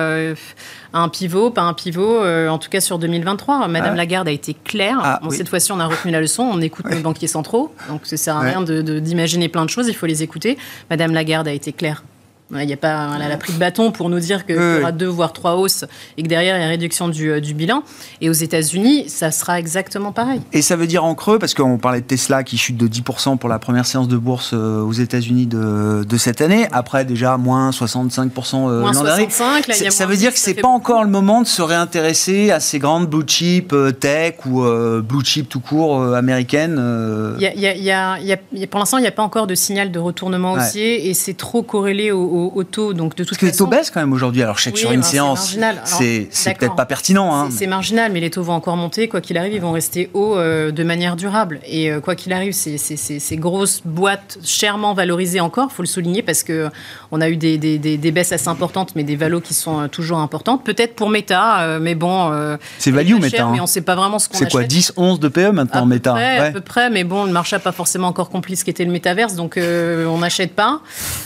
un pivot, pas un pivot, en tout cas sur 2023. Madame Lagarde a été claire. Ah, cette fois-ci, on a retenu la leçon. On écoute nos banquiers centraux. Donc, ça sert à rien d'imaginer plein de choses. Il faut les écouter. Madame Lagarde a été claire il y a pas, elle a pris de bâton pour nous dire qu'il y aura deux voire trois hausses et que derrière il y a une réduction du, euh, du bilan. Et aux États-Unis, ça sera exactement pareil. Et ça veut dire en creux, parce qu'on parlait de Tesla qui chute de 10% pour la première séance de bourse euh, aux États-Unis de, de, cette année. Après déjà moins 65% euh, l'an dernier. Ça veut dire que c'est pas encore le moment de se réintéresser à ces grandes blue chip tech ou blue chip tout court américaines. pour l'instant, il n'y a pas encore de signal de retournement haussier et c'est trop corrélé au au, taux. Donc de toute Parce que les taux baissent quand même aujourd'hui. Alors je sais que sur une séance, c'est peut-être pas pertinent. Hein. C'est marginal, mais les taux vont encore monter. Quoi qu'il arrive, ils vont rester hauts euh, de manière durable. Et euh, quoi qu'il arrive, ces, ces, grosses boîtes chèrement valorisées encore, faut le souligner, parce que on a eu des, des, des, baisses assez importantes, mais des valos qui sont euh, toujours importantes. Peut-être pour Meta, mais bon. c'est value Meta. Hein. Mais on sait pas vraiment ce qu'on C'est quoi 10, 11 de PE maintenant, Meta? À peu près, mais bon, le marché n'a pas forcément encore compris ce qu'était le métaverse, donc on n'achète pas.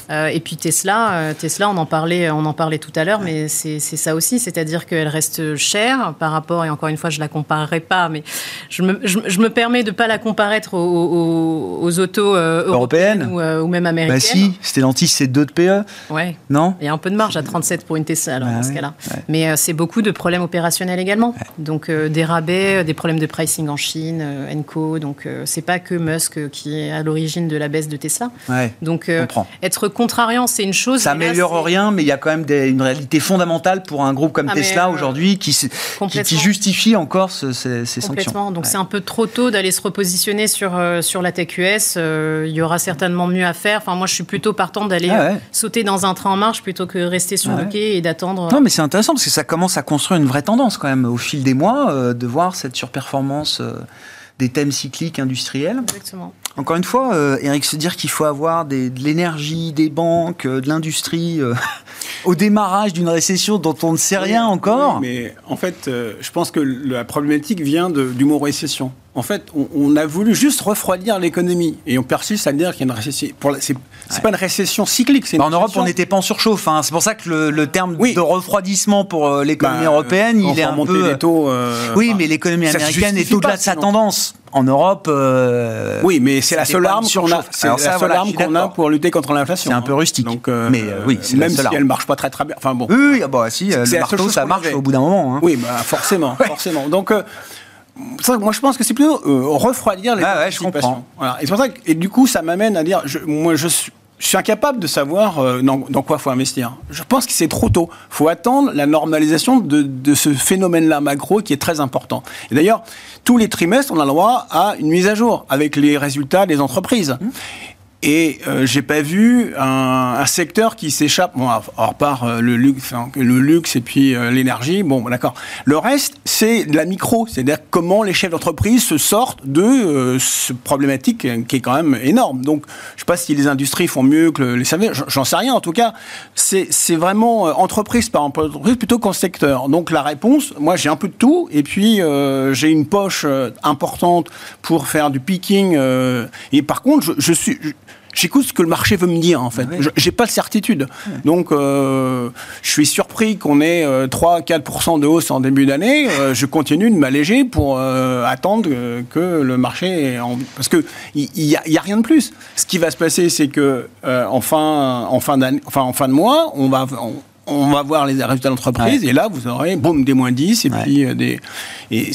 et puis Tesla, euh, Tesla, on en parlait, on en parlait tout à l'heure, mais c'est ça aussi, c'est-à-dire qu'elle reste chère par rapport, et encore une fois, je la comparerai pas, mais je me, je, me permets de pas la comparer aux, aux, autos euh, européennes, euh, ou, même américaines. Bah si, Stellantis, c'est 2 de PE. Ouais. Non Il y a un peu de marge à 37 pour une Tesla, alors, bah dans ce cas-là. Mais c'est beaucoup de problèmes opérationnels également. Donc des rabais, des problèmes de pricing en Chine, Enco. Donc c'est pas que Musk qui est à l'origine de la baisse de Tesla. Donc être contrariant, c'est une chose ça améliore rien, mais il y a quand même une réalité fondamentale pour un groupe comme ah, Tesla euh, aujourd'hui qui, qui, justifie encore ces, ces sanctions. Donc c'est un peu trop tôt d'aller se repositionner sur, euh, sur la tech US. Euh, il y aura certainement mieux à faire. Enfin, moi, je suis plutôt partant d'aller ah sauter dans un train en marche plutôt que rester sur ah le quai et d'attendre. Non, mais c'est intéressant parce que ça commence à construire une vraie tendance quand même au fil des mois de voir cette surperformance des thèmes cycliques industriels. Exactement. Encore une fois, euh, Eric, se dire qu'il faut avoir de l'énergie, des banques, euh, de l'industrie euh, <laughs> au démarrage d'une récession dont on ne sait rien encore. mais en fait, je pense que la problématique vient du mot récession. En fait, on, a voulu juste refroidir l'économie et on persiste à dire qu'il y a une récession. C'est n'est pas une récession cyclique. en Europe, on n'était pas en surchauffe. Hein. C'est pour ça que le, terme de refroidissement pour l'économie bah, européenne, il est un peu. Les taux, oui, mais l'économie américaine est au-delà de sa tendance en Europe. Euh, oui, mais c'est la seule arme qu'on a. La seule arme qu'on a pour lutter contre l'inflation. C'est un peu rustique. Donc, euh, mais euh, oui, même si elle marche pas très très bien. Enfin bon. Oui, oui ah bah, si, le marteau, ça marche au bout d'un moment. Hein. Oui, bah, forcément, <laughs> forcément. Donc moi, je pense que c'est plutôt euh, refroidir les ah ouais, je Voilà. Et c'est pour ça que, et du coup, ça m'amène à dire, je, moi, je suis je suis incapable de savoir euh, dans, quoi il faut investir. Je pense que c'est trop tôt. Il faut attendre la normalisation de, de ce phénomène-là macro qui est très important. Et d'ailleurs, tous les trimestres, on a le droit à une mise à jour avec les résultats des entreprises. Mmh. Et euh, j'ai pas vu un, un secteur qui s'échappe, bon, à, part euh, le luxe, le luxe et puis euh, l'énergie. Bon, d'accord. Le reste, c'est de la micro, c'est-à-dire comment les chefs d'entreprise se sortent de euh, ce problématique qui est quand même énorme. Donc, je sais pas si les industries font mieux que les services, j'en sais rien. En tout cas, c'est vraiment entreprise par entreprise plutôt qu'en secteur. Donc, la réponse, moi, j'ai un peu de tout, et puis j'ai une poche importante pour faire du picking. et par contre, je, je suis j'écoute ce que le marché veut me dire en fait. Ah j'ai pas de certitude. Donc euh, je suis surpris qu'on ait 3-4% euh, de hausse en début d'année. Euh, je continue de m'alléger pour attendre que le marché en... parce que il y, a, rien de plus. Ce qui va se passer, c'est que en fin en fin enfin en fin de mois, on va on, va voir les résultats d'entreprise et là vous aurez boum des moins 10 et puis des et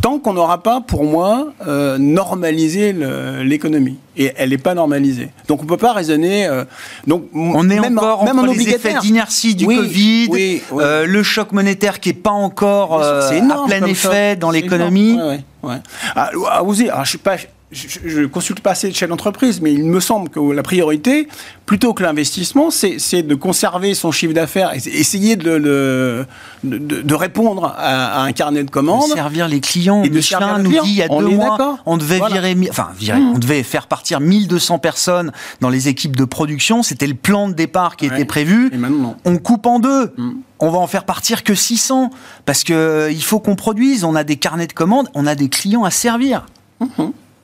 tant qu'on n'aura pas, pour moi, euh, normalisé l'économie. Et elle n'est pas normalisée. Donc on ne peut pas raisonner. Euh, donc on est même, encore même entre en les effets d'inertie du Covid, euh, le choc monétaire qui n'est pas encore à plein effet dans l'économie. Ouais, ouais, ah, ah, vous ah, je suis pas je ne consulte pas assez de chefs d'entreprise, mais il me semble que la priorité, plutôt que l'investissement, c'est de conserver son chiffre d'affaires, essayer de, de, de, répondre à, un carnet de commandes. De servir les clients. Et Michelin nous dit il y a deux mois, on devait virer, enfin, virer, mmh. on devait faire partir 1200 personnes dans les équipes de production. C'était le plan de départ qui était prévu. Et maintenant, On coupe en deux. Mmh. on va en faire partir que 600 parce que euh, il faut qu'on produise. On a des carnets de commandes, on a des clients à servir. Mmh.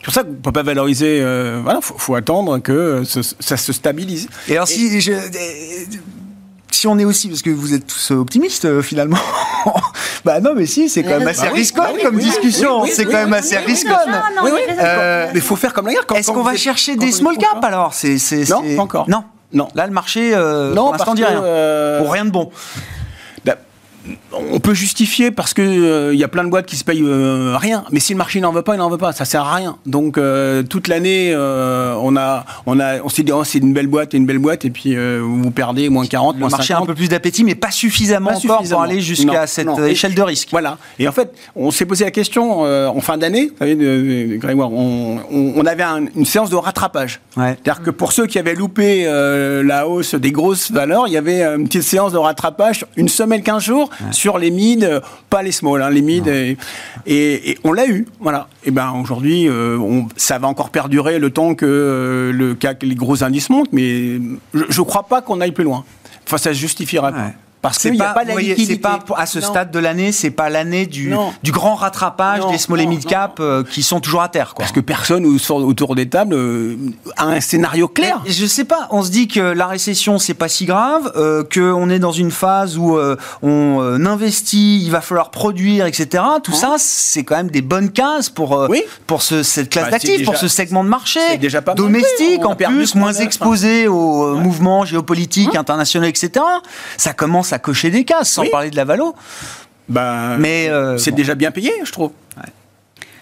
C'est pour ça qu'on ne peut pas valoriser. Euh, voilà, faut, attendre que ça se stabilise. Et alors, si je, si on est aussi, parce que vous êtes tous optimistes euh, finalement, <laughs> bah non, mais si, c'est quand même assez risqué comme discussion. c'est quand même assez risqué. mais il faut faire comme la guerre. Est-ce qu'on va chercher des small caps alors? C'est, Non, pas encore. Non. Non. Là, le marché, euh, non, pour l'instant, dit rien. Pour rien de bon on peut justifier parce que il euh, y a plein de boîtes qui se payent euh, rien. Mais si le marché n'en veut pas, il n'en veut pas. Ça sert à rien. Donc euh, toute l'année, on a, on a, on s'est dit oh, c'est une belle boîte, et une belle boîte, et puis vous perdez moins 40, le marché a un peu plus d'appétit, mais pas suffisamment encore pour aller jusqu'à cette échelle de risque. Voilà. Et en fait, on s'est posé la question en fin d'année. Vous savez, Grégoire, on, avait une séance de rattrapage. C'est-à-dire que pour ceux qui avaient loupé la hausse des grosses valeurs, il y avait une petite séance de rattrapage, une semaine, 15 jours sur les mid, pas les small, hein, les mid, et, on l'a eu, voilà. Et ben aujourd'hui, euh, ça va encore perdurer le temps que euh, le, les gros indices montent, mais je ne crois pas qu'on aille plus loin. Enfin, ça se justifiera pas. Parce qu'il n'y a pas la liquidité. Pas, à ce stade de l'année, c'est pas l'année du, du grand rattrapage des small et mid cap euh, qui sont toujours à terre. Parce que personne autour des tables euh, a un scénario clair. Je je sais pas. On se dit que la récession c'est pas si grave, euh, qu'on est dans une phase où euh, on investit, il va falloir produire, etc. Tout ça, c'est quand même des bonnes cases pour pour ce, cette classe bah, d'actifs, pour ce segment de marché déjà pas domestique en plus, moins exposé aux mouvements géopolitiques internationaux, etc. Ça commence à cocher des cases, sans parler de la valo. Bah, mais euh, c'est déjà bien payé, je trouve.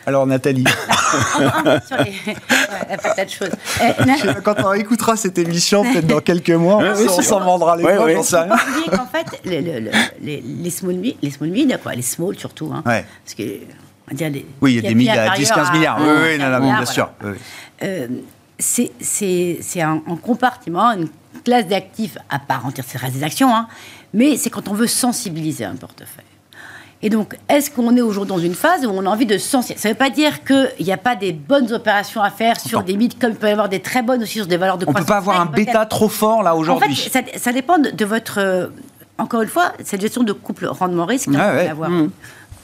Alors Nathalie. <laughs> Quand on écoutera cette émission, peut-être dans quelques mois, on s'en vendra les ouais, sait rien. qu'en fait, les, les, small mid, les small mid, quoi, les small surtout, hein, parce que on va dire oui, il y a des milliards, 10-15 milliards. oui, oui, non, bien sûr. Euh, c'est un, un, compartiment, une classe d'actifs à part entière, c'est des actions, hein, mais c'est quand on veut sensibiliser un portefeuille. Et donc, est-ce qu'on est aujourd'hui dans une phase où on a envie de sensibiliser Ça ne veut pas dire qu'il n'y a pas des bonnes opérations à faire sur des mythes, comme il peut y avoir des très bonnes aussi sur des valeurs de croissance. On ne peut pas avoir un bêta trop fort là aujourd'hui. En fait, ça, dépend de, votre. Euh, encore une fois, cette gestion de couple rendement-risque ah, avoir. Mmh.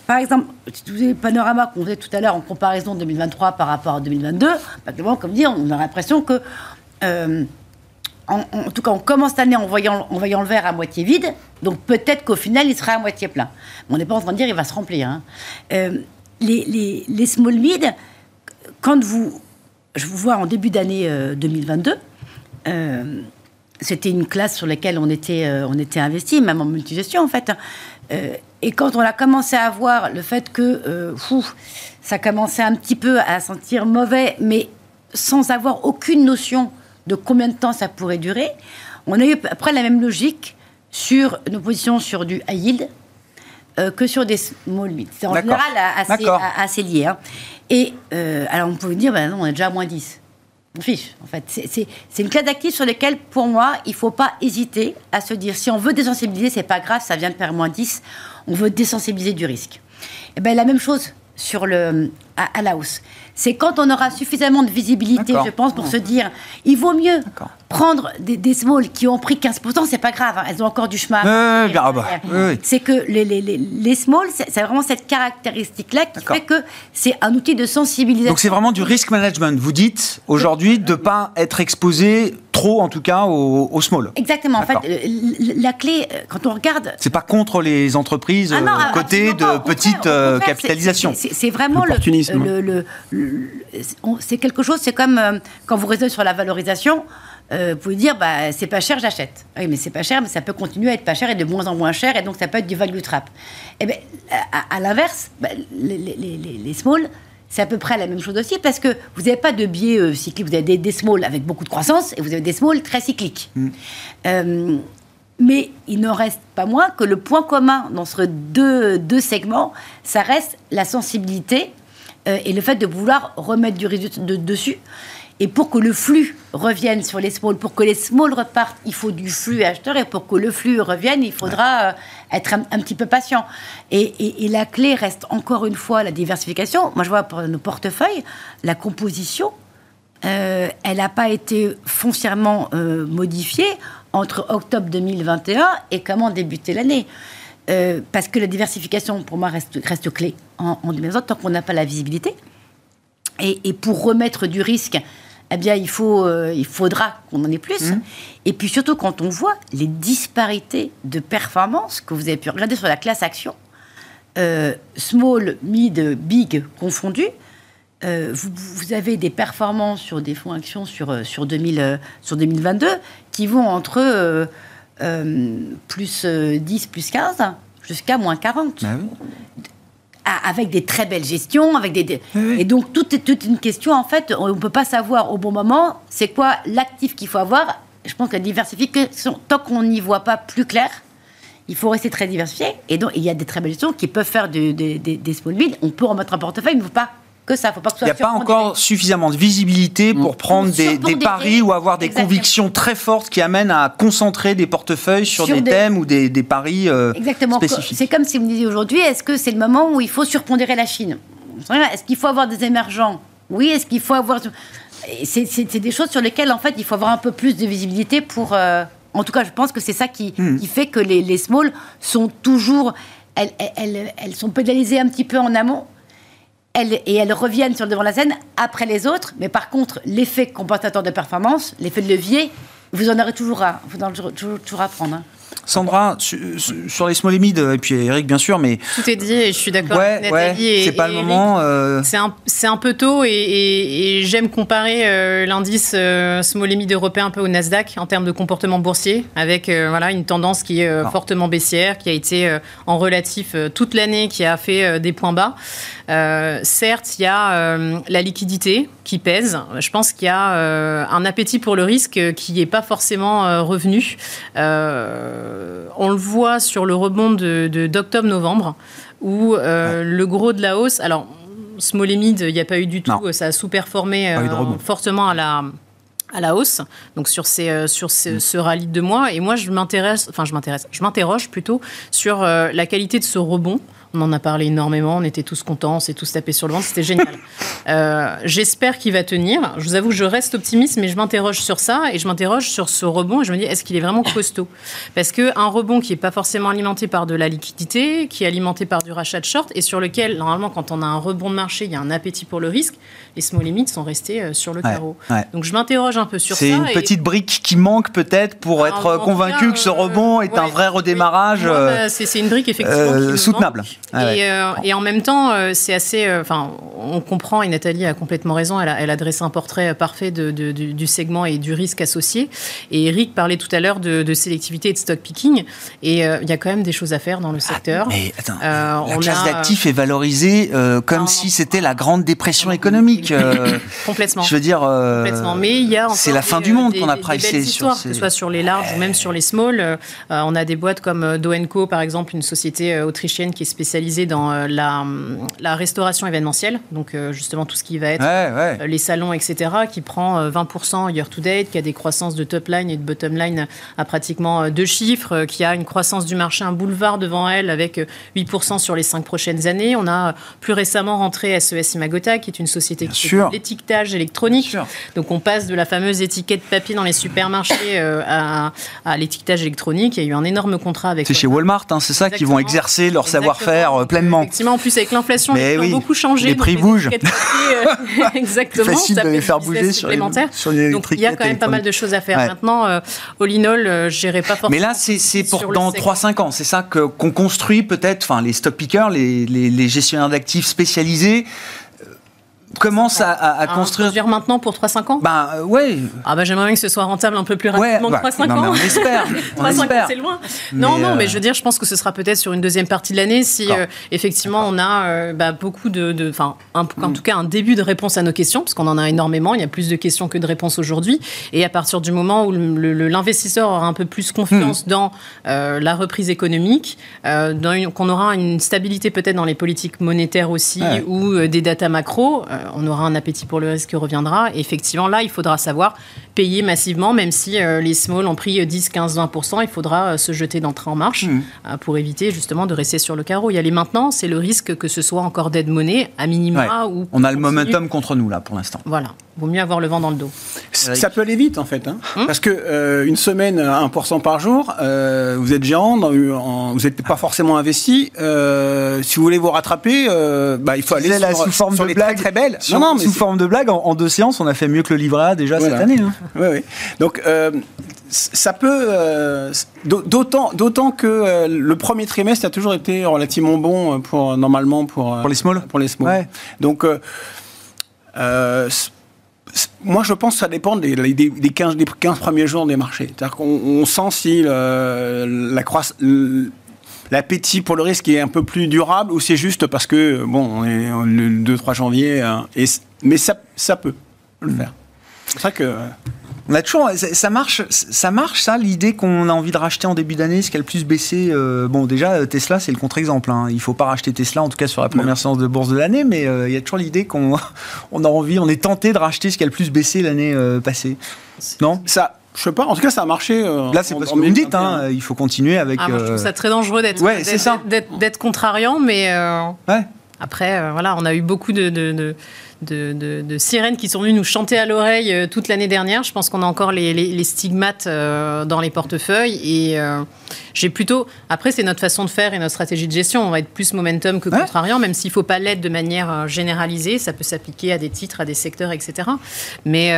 Par exemple, si vous avez le panorama qu'on faisait tout à l'heure en comparaison 2023 par rapport à 2022, comme dit, on a l'impression que. Euh, en, tout cas, on commence l'année en voyant, en voyant le verre à moitié vide, donc peut-être qu'au final, il sera à moitié plein. on n'est pas en train de dire qu'il va se remplir. Hein. Euh, les, les, small mid, quand vous, je vous vois en début d'année 2022, euh, euh, c'était une classe sur laquelle on était, on était investi, même en multigestion en fait. et quand on a commencé à voir le fait que ça commençait un petit peu à sentir mauvais, mais sans avoir aucune notion de combien de temps ça pourrait durer, on a eu après la même logique sur nos positions sur du high yield euh, que sur des small mid. C'est en général assez, assez lié. Hein. Et euh, alors on peut dire, ben non, on est déjà à moins 10. On fiche, en fait. C'est une classe d'actifs sur lesquels, pour moi, il ne faut pas hésiter à se dire, si on veut désensibiliser, c'est pas grave, ça vient de faire moins 10, on veut désensibiliser du risque. Et eh ben la même chose sur le, à, à la hausse c'est quand on aura suffisamment de visibilité, je pense, pour se dire, il vaut mieux prendre des, des smalls qui ont pris 15%, c'est pas grave, hein, elles ont encore du chemin. Ah bah, c'est que les, les, les, les smalls, c'est vraiment cette caractéristique-là qui fait que c'est un outil de sensibilisation. Donc c'est vraiment du risk management. Vous dites aujourd'hui de ne pas être exposé trop, en tout cas, au, small. Exactement. En fait, la clé, euh, quand on regarde. C'est pas contre les entreprises ah euh, côté de petite euh, capitalisation. C'est vraiment le, le, c'est quelque chose, c'est comme quand vous raisonnez sur la valorisation. Vous pouvez dire, bah, c'est pas cher, j'achète. Oui, mais c'est pas cher, mais ça peut continuer à être pas cher et de moins en moins cher, et donc ça peut être du value trap. Et eh bien, à, l'inverse, bah, les, les, les, les, small, c'est à peu près la même chose aussi parce que vous n'avez pas de biais euh, cyclique. Vous avez des, des small avec beaucoup de croissance et vous avez des small très cycliques. Mm. Euh, mais il ne reste pas moins que le point commun dans ces deux, deux segments, ça reste la sensibilité euh, et le fait de vouloir remettre du de, dessus. Et pour que le flux revienne sur les small, pour que les small repartent, il faut du flux acheteur. Et pour que le flux revienne, il faudra euh, être un, petit peu patient. Et, la clé reste encore une fois la diversification. Moi, je vois pour nos portefeuilles, la composition, euh, elle n'a pas été foncièrement euh, modifiée entre octobre 2021 et comment débuter l'année. parce que la diversification, pour moi, reste, reste clé en, en 2020, tant qu'on n'a pas la visibilité. Et, et, pour remettre du risque eh bien, il, faut, euh, il faudra qu'on en ait plus. Mmh. Et puis surtout, quand on voit les disparités de performance que vous avez pu regarder sur la classe action, euh, small, mid, big confondus, euh, vous, avez des performances sur des fonds actions sur, sur, 2000, sur 2022 qui vont entre plus 10, plus 15 jusqu'à moins 40 avec des très belles gestions, avec des, et donc tout est toute une question en fait. On ne peut pas savoir au bon moment c'est quoi l'actif qu'il faut avoir. Je pense que la diversification, tant qu'on n'y voit pas plus clair, il faut rester très diversifié. Et donc il y a des très belles gestions qui peuvent faire des, des small mid. On peut remettre un portefeuille, mais il ne faut pas que ça. Faut pas que Il n'y a pas encore suffisamment de visibilité pour mm. prendre des, paris ou avoir des convictions très fortes qui amènent à concentrer des portefeuilles sur, des, thèmes ou des, paris euh, Exactement. C'est comme si vous me disiez aujourd'hui, est-ce que c'est le moment où il faut surpondérer la Chine? Est-ce qu'il faut avoir des émergents? Oui. Est-ce qu'il faut avoir... C'est des choses sur lesquelles, en fait, il faut avoir un peu plus de visibilité pour... Euh, en tout cas, je pense que c'est ça qui, mm. qui, fait que les, les small sont toujours... Elles, elles, elles sont pénalisées un petit peu en amont et elles reviennent sur le devant de la scène après les autres. Mais par contre, l'effet compensateur de performance, l'effet de levier, vous en aurez toujours à, vous en aurez toujours, à prendre. Hein. Sandra, sur les small et puis Eric bien sûr, mais... Tout est dit et je suis d'accord ouais, avec Nathalie. c'est pas le moment. Euh. C'est un, un, peu tôt et, j'aime comparer euh, l'indice euh, européen un peu au Nasdaq en termes de comportement boursier, avec voilà, une tendance qui est fortement baissière, qui a été en relatif toute l'année, qui a fait des points bas. certes, il y a la liquidité qui pèse. Je pense qu'il y a un appétit pour le risque qui n'est pas forcément revenu. Euh, on le voit sur le rebond de, d'octobre-novembre, où euh, le gros de la hausse. Alors, mid, il n'y a pas eu du tout. Ça a sous-performé euh, fortement à la à la hausse, donc sur, ces, sur mm. ce rallye de mois. Et moi, je m'intéresse, enfin, je m'intéresse, je m'interroge plutôt sur la qualité de ce rebond. On en a parlé énormément, on était tous contents, on s'est tous tapés sur le ventre, c'était génial. <laughs> Euh, j'espère qu'il va tenir. Je vous avoue, je reste optimiste, mais je m'interroge sur ça et je m'interroge sur ce rebond et je me dis, est-ce qu'il est vraiment costaud? Parce qu'un rebond qui n'est pas forcément alimenté par de la liquidité, qui est alimenté par du rachat de short et sur lequel, normalement, quand on a un rebond de marché, il y a un appétit pour le risque, les small limits sont restés euh, sur le carreau. Donc je m'interroge un peu sur ça. C'est une petite brique qui manque peut-être pour être convaincu que ce rebond est un vrai redémarrage. Bah, c'est une brique effectivement soutenable. Ah euh, et, en même temps, euh, c'est assez. Euh, enfin, on comprend, et Nathalie a complètement raison, elle a, elle a dressé un portrait parfait de, du, segment et du risque associé. Et Eric parlait tout à l'heure de, sélectivité et de stock picking. Et il y a quand même des choses à faire dans le secteur. Ah, mais attends, la classe d'actifs est valorisée comme si c'était la grande dépression économique. <coughs> Complètement. Je veux dire. Complètement. Mais il y a C'est la fin du monde qu'on a pricé sur ces... Que ce soit sur les larges ou même sur les small. on a des boîtes comme Doenco, par exemple, une société autrichienne qui est spécialisée dans euh, la, la, restauration événementielle, donc euh, justement tout ce qui va être euh, les salons, etc., qui prend 20% year to date, qui a des croissances de top line et de bottom line à pratiquement deux chiffres, qui a une croissance du marché, un boulevard devant elle avec 8% sur les cinq prochaines années. On a plus récemment rentré SES Imagota, qui est une société qui fait l'étiquetage électronique. Donc on passe de la fameuse étiquette papier dans les supermarchés à, à l'étiquetage électronique. Il y a eu un énorme contrat avec. C'est chez Walmart, hein, c'est ça, qui vont exercer leur savoir-faire euh, pleinement. Effectivement, en plus avec l'inflation, les prix ont beaucoup changé. Les prix bougent. Euh, <laughs> <laughs> exactement. Facile de les faire bouger sur les, sur les Donc il y a quand même pas mal de choses à faire. Maintenant, euh, all in all, je n'irai pas forcément. Mais là, c'est pour dans 3-5 ans. C'est ça qu'on construit peut-être, enfin les stock pickers, les, les, les gestionnaires d'actifs spécialisés commence à, à, construire. construire maintenant pour 3-5 ans Ben euh, ouais. Ah ben j'aimerais bien que ce soit rentable un peu plus rapidement que 3-5 ans. on espère. <laughs> 3-5 ans c'est loin. non, non, mais euh, je veux dire, je pense que ce sera peut-être sur une deuxième partie de l'année si euh, effectivement on a bah, beaucoup de. Enfin, en mm. tout cas, un début de réponse à nos questions, parce qu'on en a énormément. Il y a plus de questions que de réponses aujourd'hui. Et à partir du moment où l'investisseur aura un peu plus confiance mm. dans la reprise économique, qu'on aura une stabilité peut-être dans les politiques monétaires aussi ou des data macro on aura un appétit pour le risque qui reviendra. Et effectivement, là, il faudra savoir payer massivement, même si euh, les small ont pris 10, 15, 20%, il faudra euh, se jeter d'entrée en marche mmh. euh, pour éviter justement de rester sur le carreau. Y aller maintenant, c'est le risque que ce soit encore d'aide monnaie, à minima. Ou on a le momentum contre nous, là, pour l'instant. Voilà. Vaut mieux avoir le vent dans le dos. Ça peut aller vite en fait, hein. Hum parce que une semaine à 1% par jour, vous êtes géant, vous n'êtes pas forcément investi. si vous voulez vous rattraper, bah, il faut aller sur, sous forme de les blague. Très, belles. non, non, mais sous forme de blague, en, deux séances, on a fait mieux que le livret A déjà cette année. Hein. <laughs> Oui, oui. Donc, euh, ça peut. Euh, d'autant, d'autant que euh, le premier trimestre a toujours été relativement bon pour, normalement, pour. pour les small Pour les small. Donc. Moi, je pense que ça dépend des, des, 15, des 15 premiers jours des marchés. C'est-à-dire qu'on sent si la croissance l'appétit pour le risque est un peu plus durable ou c'est juste parce que, bon, on est le 2-3 janvier, et, mais ça, ça peut le faire. C'est ça que. On a toujours, ça marche, ça marche, ça, l'idée qu'on a envie de racheter en début d'année, ce qui a le plus baissé. Euh, bon, déjà, Tesla, c'est le contre-exemple. Hein. Il ne faut pas racheter Tesla, en tout cas sur la première séance de bourse de l'année, mais euh, il y a toujours l'idée qu'on <laughs> on a envie, on est tenté de racheter ce qui a le plus baissé l'année euh, passée. Non? Ça, je sais pas. En tout cas, ça a marché. Là, c'est parce que vous me dites. Hein, il faut continuer avec. Ah, moi, je trouve ça très dangereux d'être. Ouais, contrariant, mais. Ouais. Après, voilà, on a eu beaucoup de, de de, sirènes qui sont venues nous chanter à l'oreille euh, toute l'année dernière. Je pense qu'on a encore les, stigmates euh, dans les portefeuilles. Et euh, j'ai plutôt. Après, c'est notre façon de faire et notre stratégie de gestion. On va être plus momentum que contrariant, même s'il ne faut pas l'être de manière généralisée. Ça peut s'appliquer à des titres, à des secteurs, etc. Mais.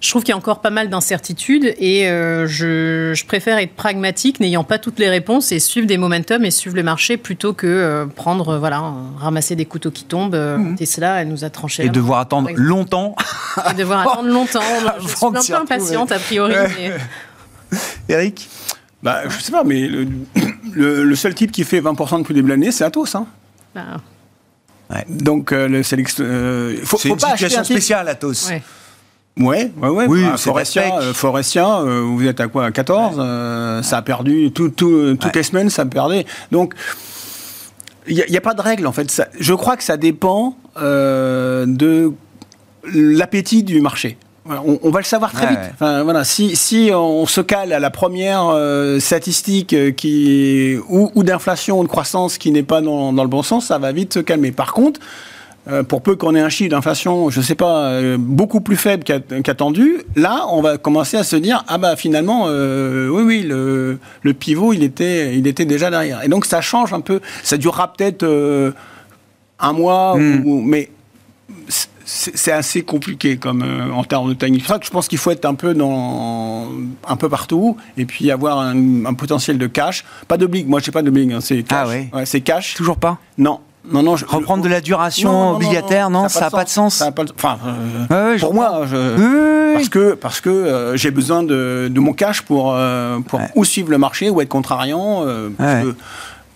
Je trouve qu'il y a encore pas mal d'incertitudes et euh, je, préfère être pragmatique, n'ayant pas toutes les réponses et suivre des momentum et suivre le marché plutôt que euh, prendre, voilà, ramasser des couteaux qui tombent. Mmh. Tesla, elle nous a tranché. Et devoir attendre longtemps. Et devoir <laughs> attendre longtemps. Je suis un peu impatiente a priori. <laughs> Eric? Bah, Je sais pas, mais le, seul type qui fait 20% depuis le début de l'année, c'est Atos. Hein. Bah. Ouais. Donc, euh, le faut, faut, une pas situation spéciale, Atos. Ouais. Ouais, ouais, ouais. Oui, bah, Forestia, euh, euh, vous êtes à quoi À 14 euh, Ça a perdu, tout, tout, toutes les semaines, ça perdait. Donc, il n'y a, pas de règle, en fait. Ça, je crois que ça dépend de l'appétit du marché. On, va le savoir très vite. Enfin, voilà, si, si, on se cale à la première statistique qui, ou, ou d'inflation ou de croissance qui n'est pas dans, dans, le bon sens, ça va vite se calmer. Par contre, euh, pour peu qu'on ait un chiffre d'inflation, je ne sais pas, euh, beaucoup plus faible qu'attendu, là, on va commencer à se dire, ah bah finalement, euh, oui, oui, le, le, pivot, il était, il était déjà derrière. Et donc ça change un peu, ça durera peut-être un mois, hmm. mais c'est assez compliqué comme euh, en termes de timing. C'est ça que je pense qu'il faut être un peu dans un peu partout et puis avoir un, potentiel de cash. Pas de blig, moi je sais pas de blig, hein, c'est ah ouais c'est cash. Toujours pas? Non. Non, non, Reprendre de la duration obligataire, non, ça n'a pas, de sens. Enfin, euh, pour moi, je, parce que parce que euh, j'ai besoin de, de, mon cash pour pour ou suivre le marché ou être contrariant. Parce que,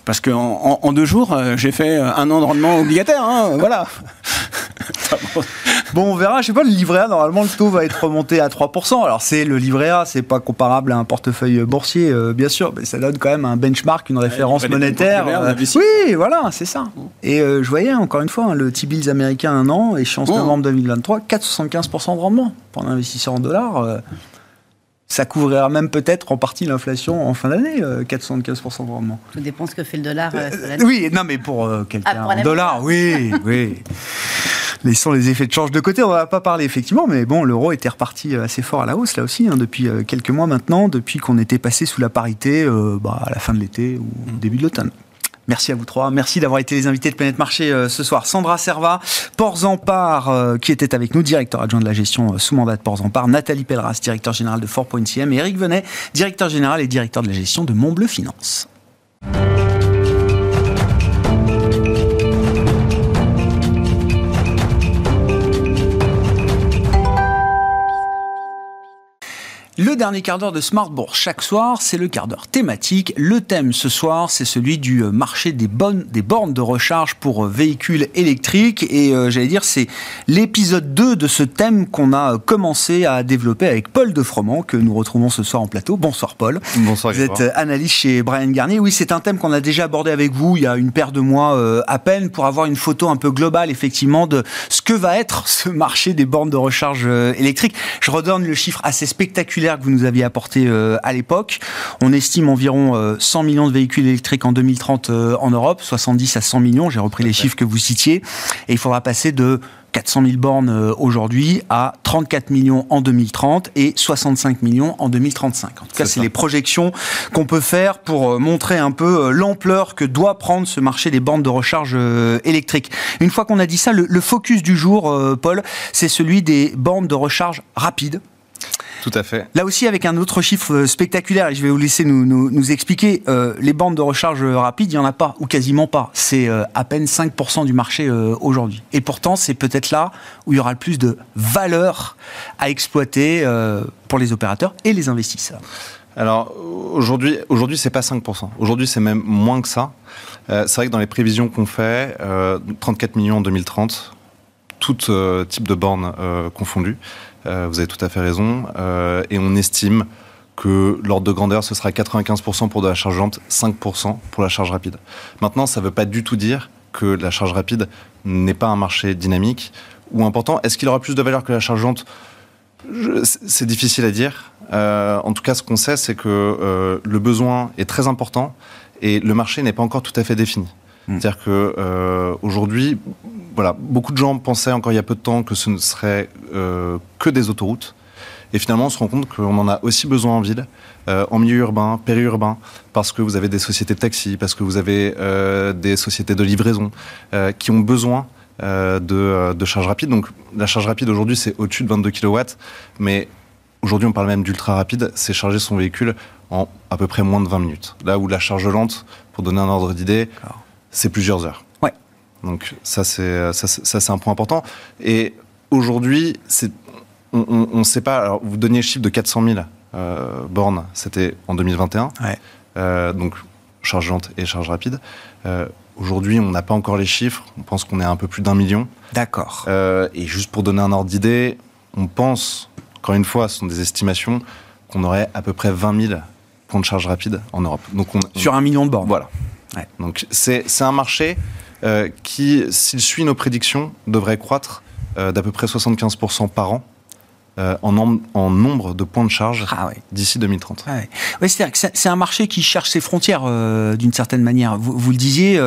parce qu'en en, deux jours, euh, j'ai fait un an de rendement obligataire. Hein, voilà. <laughs> bon, on verra. Je sais pas, le livret A, normalement, le taux va être remonté à 3%. Alors, c'est le livret A, c'est pas comparable à un portefeuille boursier, euh, bien sûr, mais ça donne quand même un benchmark, une référence monétaire. Euh, oui, voilà, c'est ça. Et je voyais, encore une fois, hein, le T-bills américain un an, échéance novembre 2023, 4,75% de rendement pour un investisseur en dollars ça couvrira même peut-être en partie l'inflation en fin d'année, 475% de rendement. Tout dépend ce que fait le dollar. Euh, oui, non, mais pour euh, quelqu'un ah, en dollars, oui, oui. <laughs> Laissons les effets de change de côté, on va pas parler effectivement, mais bon, l'euro était reparti assez fort à la hausse là aussi, hein, depuis euh, quelques mois maintenant, depuis qu'on était passé sous la parité bah, à la fin de l'été ou au début de l'automne. Merci à vous trois. Merci d'avoir été les invités de Planète Marché euh, ce soir. Sandra Serva, en euh, qui était avec nous, directeur adjoint de la gestion euh, sous mandat de en Nathalie Pelleras, directeur général de Fort.cm et Eric Venet, directeur général et directeur de la gestion de Montbleu Finance. Le dernier quart d'heure de Smart Bourse chaque soir, c'est le quart d'heure thématique. Le thème ce soir, c'est celui du euh, marché des, bonnes, des bornes de recharge pour euh, véhicules électriques. Et euh, j'allais dire, c'est l'épisode 2 de ce thème qu'on a commencé à développer avec Paul de Froment, que nous retrouvons ce soir en plateau. Bonsoir Paul. Bonsoir. Vous êtes analyste chez Brian Garnier. Oui, c'est un thème qu'on a déjà abordé avec vous il y a une paire de mois à peine pour avoir une photo un peu globale, effectivement, de ce que va être ce marché des bornes de recharge électriques. Je redonne le chiffre assez spectaculaire que vous nous aviez apporté euh, à l'époque. On estime environ 100 euh, millions de véhicules électriques en 2030 euh, en Europe, 70 à 100 millions, j'ai repris les chiffres que vous citiez, et il faudra passer de 400 000 bornes aujourd'hui à 34 millions en 2030 et 65 millions en 2035. En tout cas, c'est les projections qu'on peut faire pour montrer un peu l'ampleur que doit prendre ce marché des bornes de recharge électriques. Une fois qu'on a dit ça, le, le focus du jour, Paul, c'est celui des bornes de recharge rapides tout à fait. Là aussi, avec un autre chiffre euh, spectaculaire, et je vais vous laisser nous, nous, expliquer, euh, les bandes de recharge rapide, il n'y en a pas, ou quasiment pas. C'est euh, à peine 5% du marché aujourd'hui. Et pourtant, c'est peut-être là où il y aura le plus de valeur à exploiter pour les opérateurs et les investisseurs. Alors aujourd'hui, aujourd'hui c'est pas 5%. Aujourd'hui c'est même moins que ça. c'est vrai que dans les prévisions qu'on fait, 34 millions en 2030, tout type de bornes confondues. Euh, vous avez tout à fait raison. Euh, et on estime que l'ordre de grandeur, ce sera 95% pour de la charge lente, 5% pour la charge rapide. Maintenant, ça ne veut pas du tout dire que la charge rapide n'est pas un marché dynamique ou important. Est-ce qu'il aura plus de valeur que la charge lente? C'est difficile à dire. Euh, en tout cas, ce qu'on sait, c'est que le besoin est très important et le marché n'est pas encore tout à fait défini. Hmm. C'est-à-dire qu'aujourd'hui, voilà, beaucoup de gens pensaient encore il y a peu de temps que ce ne serait euh, que des autoroutes. Et finalement, on se rend compte qu'on en a aussi besoin en ville, euh, en milieu urbain, périurbain, parce que vous avez des sociétés de taxi, parce que vous avez euh, des sociétés de livraison qui ont besoin de, de charge rapide. Donc la charge rapide aujourd'hui, c'est au-dessus de 22 kW, mais aujourd'hui, on parle même d'ultra rapide, c'est charger son véhicule en à peu près moins de 20 minutes. Là où la charge lente, pour donner un ordre d'idée, c'est plusieurs heures. Donc ça c'est ça, c'est un point important. Et aujourd'hui, on ne sait pas. Alors vous donniez le chiffre de 400 000 euh, bornes, c'était en 2021. Euh, donc charge lente et charge rapide. Euh, aujourd'hui, on n'a pas encore les chiffres. On pense qu'on est à un peu plus d'un million. D'accord. et juste pour donner un ordre d'idée, on pense, encore une fois, ce sont des estimations, qu'on aurait à peu près 20 000 points de charge rapide en Europe. Donc on, Sur un million de bornes. Voilà. Donc c'est un marché euh, qui, s'il suit nos prédictions, devrait croître euh, d'à peu près 75% par an. Euh, en, nombre, de points de charge ah d'ici 2030. Ah c'est un marché qui cherche ses frontières d'une certaine manière. Vous, le disiez,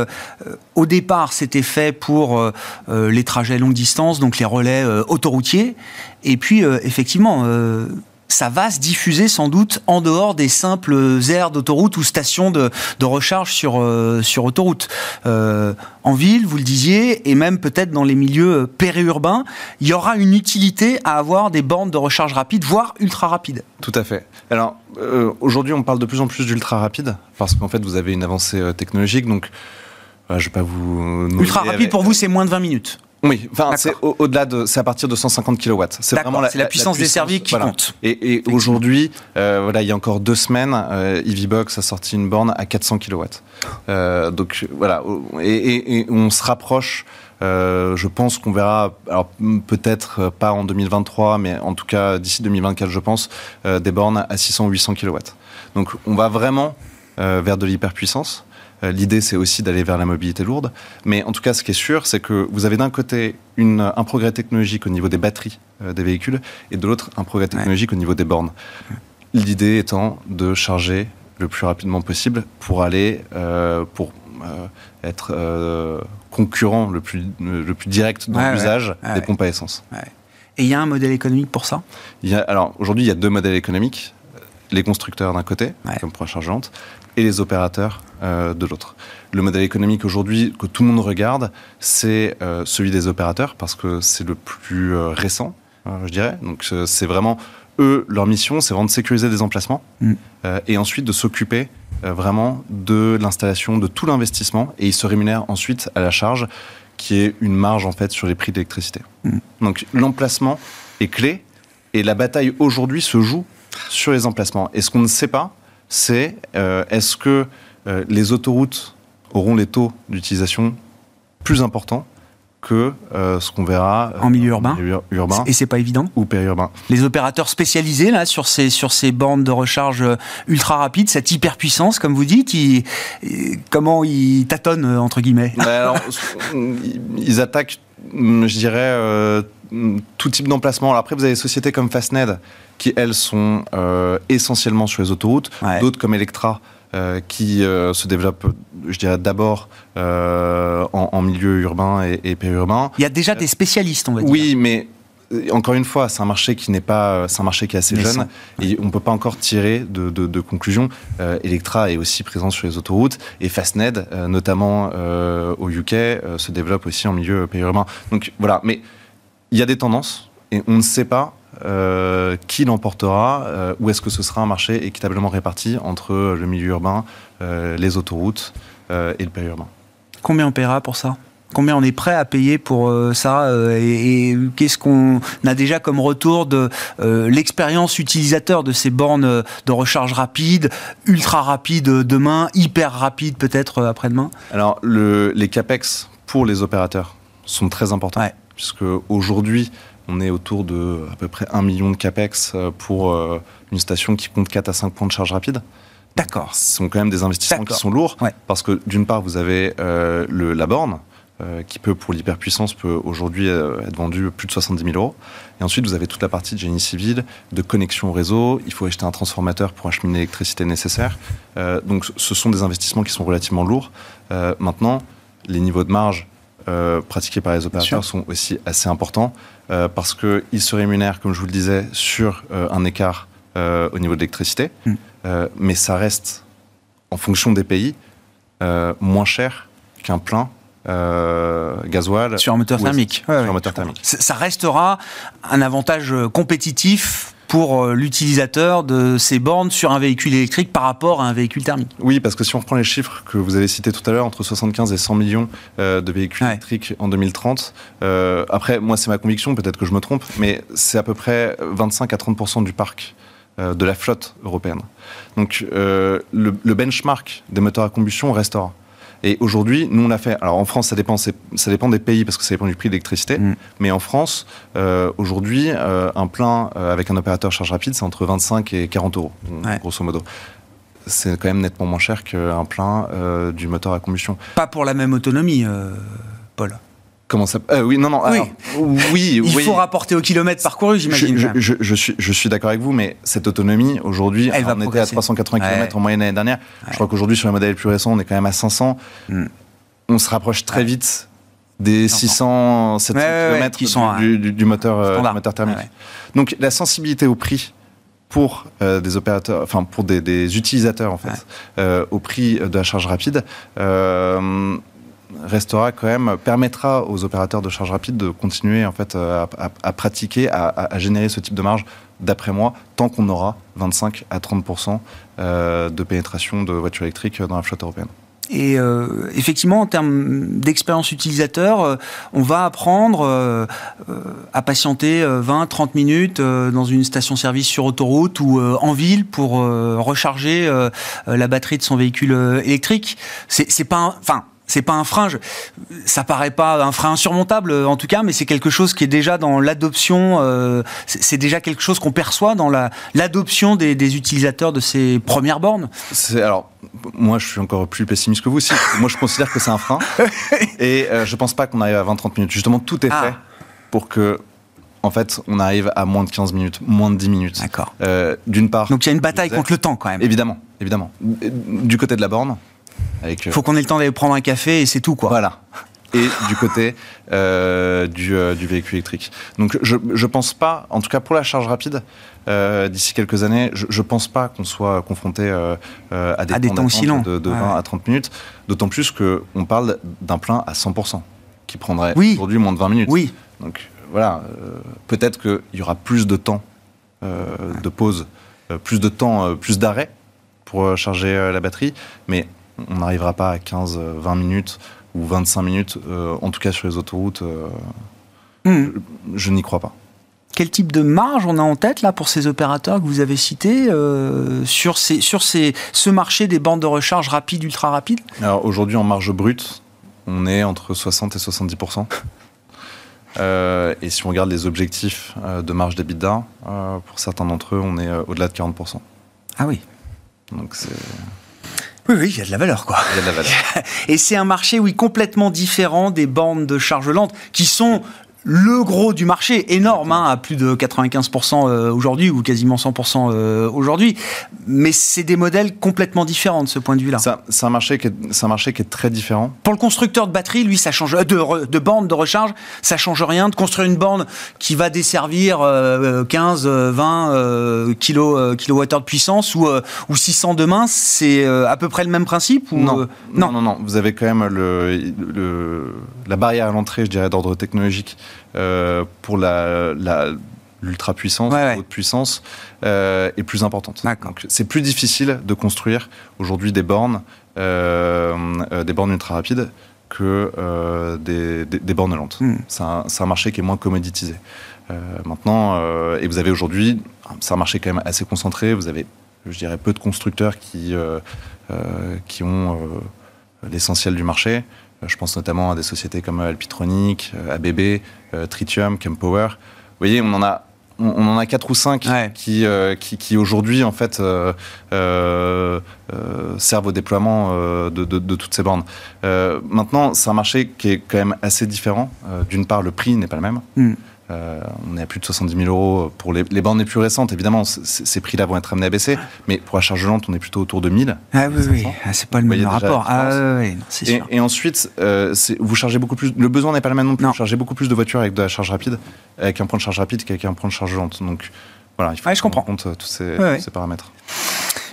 au départ, c'était fait pour les trajets longue distance, donc les relais autoroutiers. Et puis, effectivement, ça va se diffuser sans doute en dehors des simples aires d'autoroute ou stations de, recharge sur, euh, sur autoroute. Euh, en ville, vous le disiez, et même peut-être dans les milieux périurbains, il y aura une utilité à avoir des bornes de recharge rapide, voire ultra rapide. Tout à fait. Alors, euh, aujourd'hui, on parle de plus en plus d'ultra rapide, parce qu'en fait, vous avez une avancée technologique, donc je ne vais pas vous... Ultra rapide, pour vous, c'est moins de 20 minutes oui, enfin, c'est au-delà de, c'est à partir de 150 kW. C'est vraiment la, la, puissance, des servis qui compte. Et, aujourd'hui, euh, voilà, il y a encore deux semaines, euh, EVBox a sorti une borne à 400 kW. Euh, donc voilà, et, on se rapproche. Euh, je pense qu'on verra, alors peut-être pas en 2023, mais en tout cas d'ici 2024, je pense, des bornes à 600 ou 800 kW. Donc on va vraiment vers de l'hyperpuissance. Euh, l'idée, c'est aussi d'aller vers la mobilité lourde. Mais en tout cas, ce qui est sûr, c'est que vous avez d'un côté un progrès technologique au niveau des batteries euh, des véhicules et de l'autre un progrès technologique au niveau des bornes. L'idée étant de charger le plus rapidement possible pour aller, euh, pour être concurrent le plus, le plus direct dans l'usage des pompes à essence. Et il y a un modèle économique pour ça? Il y a, Alors aujourd'hui, il y a deux modèles économiques les constructeurs d'un côté, comme pour chargeante, et les opérateurs euh, de l'autre. Le modèle économique aujourd'hui que tout le monde regarde, c'est euh, celui des opérateurs parce que c'est le plus euh, récent, je dirais. Donc c'est vraiment eux leur mission, c'est vraiment de sécuriser des emplacements mm. et ensuite de s'occuper vraiment de l'installation, de tout l'investissement et ils se rémunèrent ensuite à la charge qui est une marge en fait sur les prix d'électricité. Mm. Donc l'emplacement est clé et la bataille aujourd'hui se joue sur les emplacements. Et ce qu'on ne sait pas, c'est euh, est-ce que euh, les autoroutes auront les taux d'utilisation plus importants que euh, ce qu'on verra en milieu urbain, urbain et c'est pas évident ou périurbain. Les opérateurs spécialisés là sur ces sur ces bornes de recharge ultra rapides, cette hyperpuissance comme vous dites, ils, comment ils tâtonnent entre guillemets? Ben <laughs> Ils attaquent, je dirais, tout type d'emplacement. Alors après, vous avez des sociétés comme Fastned qui, elles, sont euh, essentiellement sur les autoroutes, d'autres comme Electra. Euh, qui euh, se développent, je dirais d'abord en, milieu urbain et, périurbain. Il y a déjà des spécialistes, on va dire. Oui, mais encore une fois, c'est un marché qui n'est pas, c'est un marché qui est assez jeune et on peut pas encore tirer de, de, conclusions. Electra est aussi présent sur les autoroutes et Fastned, notamment au UK, se développe aussi en milieu périurbain. Donc voilà, mais il y a des tendances et on ne sait pas euh, qui l'emportera euh, ou est-ce que ce sera un marché équitablement réparti entre le milieu urbain, euh, les autoroutes et le périurbain. Combien on paiera pour ça? Combien on est prêt à payer pour ça Et, qu'est-ce qu'on a déjà comme retour de l'expérience utilisateur de ces bornes de recharge rapide, ultra rapide demain, hyper rapide peut-être après-demain? Alors, le, les CAPEX pour les opérateurs sont très importants. Puisque aujourd'hui, on est autour de à peu près 1 million de capex euh, pour euh, une station qui compte 4 à 5 points de charge rapide. D'accord. Ce sont quand même des investissements qui sont lourds, parce que d'une part, vous avez euh, le, la borne, qui peut, pour l'hyperpuissance, peut aujourd'hui être vendue plus de 70 000 euros. Et ensuite, vous avez toute la partie de génie civil, de connexion au réseau. Il faut acheter un transformateur pour acheminer l'électricité nécessaire. donc, ce sont des investissements qui sont relativement lourds. maintenant, les niveaux de marge euh, pratiqués par les opérateurs sont aussi assez importants euh, parce qu'ils se rémunèrent, comme je vous le disais, sur euh, un écart au niveau de l'électricité, hmm. mais ça reste, en fonction des pays, moins cher qu'un plein gasoil. Sur un moteur thermique. sur un moteur thermique. Ça restera un avantage compétitif pour euh, l'utilisateur de ces bornes sur un véhicule électrique par rapport à un véhicule thermique. Oui, parce que si on reprend les chiffres que vous avez cités tout à l'heure, entre 75 et 100 millions euh, de véhicules électriques en 2030, euh, après, moi c'est ma conviction, peut-être que je me trompe, mais c'est à peu près 25 à 30% du parc de la flotte européenne. Donc le, le benchmark des moteurs à combustion restera. Et aujourd'hui, nous, on a fait. Alors en France, ça dépend, ça dépend des pays parce que ça dépend du prix de l'électricité. Mm. Mais en France, euh, aujourd'hui, euh, un plein euh, avec un opérateur charge rapide, c'est entre 25 et 40 euros, grosso modo c'est quand même nettement moins cher qu'un plein du moteur à combustion. Pas pour la même autonomie, Paul. Comment ça euh, Oui, non, non. Oui, oui. <laughs> Il faut rapporter au kilomètre parcouru, j'imagine. Je, suis, je suis d'accord avec vous, mais cette autonomie, aujourd'hui, on était à 380 km en moyenne l'année dernière. Je crois qu'aujourd'hui, sur les modèles les plus récents, on est quand même à 500. Hmm. On se rapproche très vite des 600, 700 km qui sont du, moteur, euh, moteur thermique. Donc la sensibilité au prix pour des opérateurs, enfin pour des, utilisateurs en fait, au prix de la charge rapide restera quand même permettra aux opérateurs de charge rapide de continuer en fait à, pratiquer, à, générer ce type de marge d'après moi, tant qu'on aura 25 à 30 euh, de pénétration de voitures électriques dans la flotte européenne. Et euh, effectivement, en termes d'expérience utilisateur, euh, on va apprendre à patienter 20-30 minutes dans une station-service sur autoroute ou en ville pour recharger la batterie de son véhicule électrique. C'est pas, enfin, c'est pas un frein. ça paraît pas un frein insurmontable en tout cas, mais c'est quelque chose qui est déjà dans l'adoption. Euh, c'est déjà quelque chose qu'on perçoit dans la l'adoption des, utilisateurs de ces premières bornes. alors moi, je suis encore plus pessimiste que vous. aussi. <laughs> moi, je considère que c'est un frein, <laughs> et euh, je pense pas qu'on arrive à 20-30 minutes. Justement, tout est ah. fait pour que en fait, on arrive à moins de 15 minutes, moins de 10 minutes. D'accord. Euh, d'une part. Donc il y a une bataille contre le temps quand même. Évidemment, évidemment. Du côté de la borne, il euh, faut qu'on ait le temps d'aller prendre un café et c'est tout, quoi. Voilà. Et du côté euh, du, euh, du, véhicule électrique. Donc je ne pense pas, en tout cas pour la charge rapide, d'ici quelques années, je ne pense pas qu'on soit confronté à des, temps, aussi longs. de, 20 à 30 minutes, d'autant plus qu'on parle d'un plein à 100%, qui prendrait aujourd'hui moins de 20 minutes. Oui. Donc voilà, peut-être qu'il y aura plus de temps de pause, plus de temps, plus d'arrêt pour charger la batterie, mais on n'arrivera pas à 15, 20 minutes ou 25 minutes, euh, en tout cas sur les autoroutes. Euh, hmm. Je, n'y crois pas. Quel type de marge on a en tête là pour ces opérateurs que vous avez cités euh, sur, ces, sur ces, ce marché des bandes de recharge rapides, ultra rapides? Alors aujourd'hui en marge brute, on est entre 60 et 70% <laughs> et si on regarde les objectifs de marge d'EBITDA, pour certains d'entre eux, on est au-delà de 40% Ah oui. Donc c'est oui, oui, il y a de la valeur, quoi. Il y a de la valeur. <laughs> Et c'est un marché, oui, complètement différent des bornes de charge lente, qui sont le gros du marché, énorme, hein, à plus de 95% euh, aujourd'hui, ou quasiment 100% euh, aujourd'hui. Mais c'est des modèles complètement différents de ce point de vue-là. C'est un, marché qui est, un marché qui est très différent. Pour le constructeur de batterie, lui, ça change, de, de borne de recharge, ça change rien. De construire une borne qui va desservir 15, 20 kilo, kilowattheures de puissance ou, euh, ou 600 demain, c'est à peu près le même principe ou, non. non. non, non, Vous avez quand même le, la barrière à l'entrée, je dirais, d'ordre technologique euh, pour la, l'ultra puissance, la haute puissance, euh, est plus importante. Donc c'est plus difficile de construire aujourd'hui des bornes, euh, des bornes ultra rapides que des, des, bornes lentes. Hmm. C'est, un, marché qui est moins commoditisé. maintenant, et vous avez aujourd'hui, c'est un marché quand même assez concentré. Vous avez, je dirais, peu de constructeurs qui qui ont l'essentiel du marché. Euh, je pense notamment à des sociétés comme Alpitronic, euh, ABB, euh, Tritium, Chempower. Vous voyez, on en a on, en a quatre ou cinq qui, qui, qui aujourd'hui en fait servent au déploiement de, de, toutes ces bornes. maintenant, c'est un marché qui est quand même assez différent. D'une part, le prix n'est pas le même. Hmm. Euh, on est à plus de 70 000 euros pour les, les bandes les plus récentes. Évidemment, ces prix-là vont être amenés à baisser, mais pour la charge lente, on est plutôt autour de 1000. Ah oui, oui, ah, c'est pas le même rapport. Ah, oui, et, sûr. et, ensuite, euh, vous chargez beaucoup plus. Le besoin n'est pas le même non plus. Vous chargez beaucoup plus de voitures avec de la charge rapide, avec un point de charge rapide qu'avec un point de charge lente. Donc voilà, il faut je comprends. compte euh, tous ces, ces paramètres.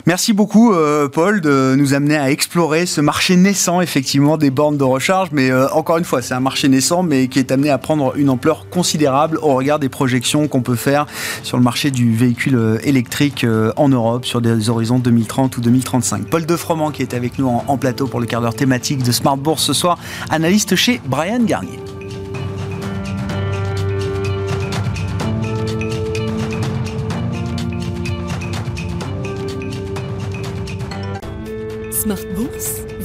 Merci beaucoup, euh, Paul, de nous amener à explorer ce marché naissant, effectivement, des bornes de recharge. Mais euh, encore une fois, c'est un marché naissant, mais qui est amené à prendre une ampleur considérable au regard des projections qu'on peut faire sur le marché du véhicule euh, électrique en Europe sur des horizons 2030 ou 2035. Paul De Froment, qui est avec nous en, en plateau pour le quart d'heure thématique de Smart Bourse ce soir, analyste chez Brian Garnier.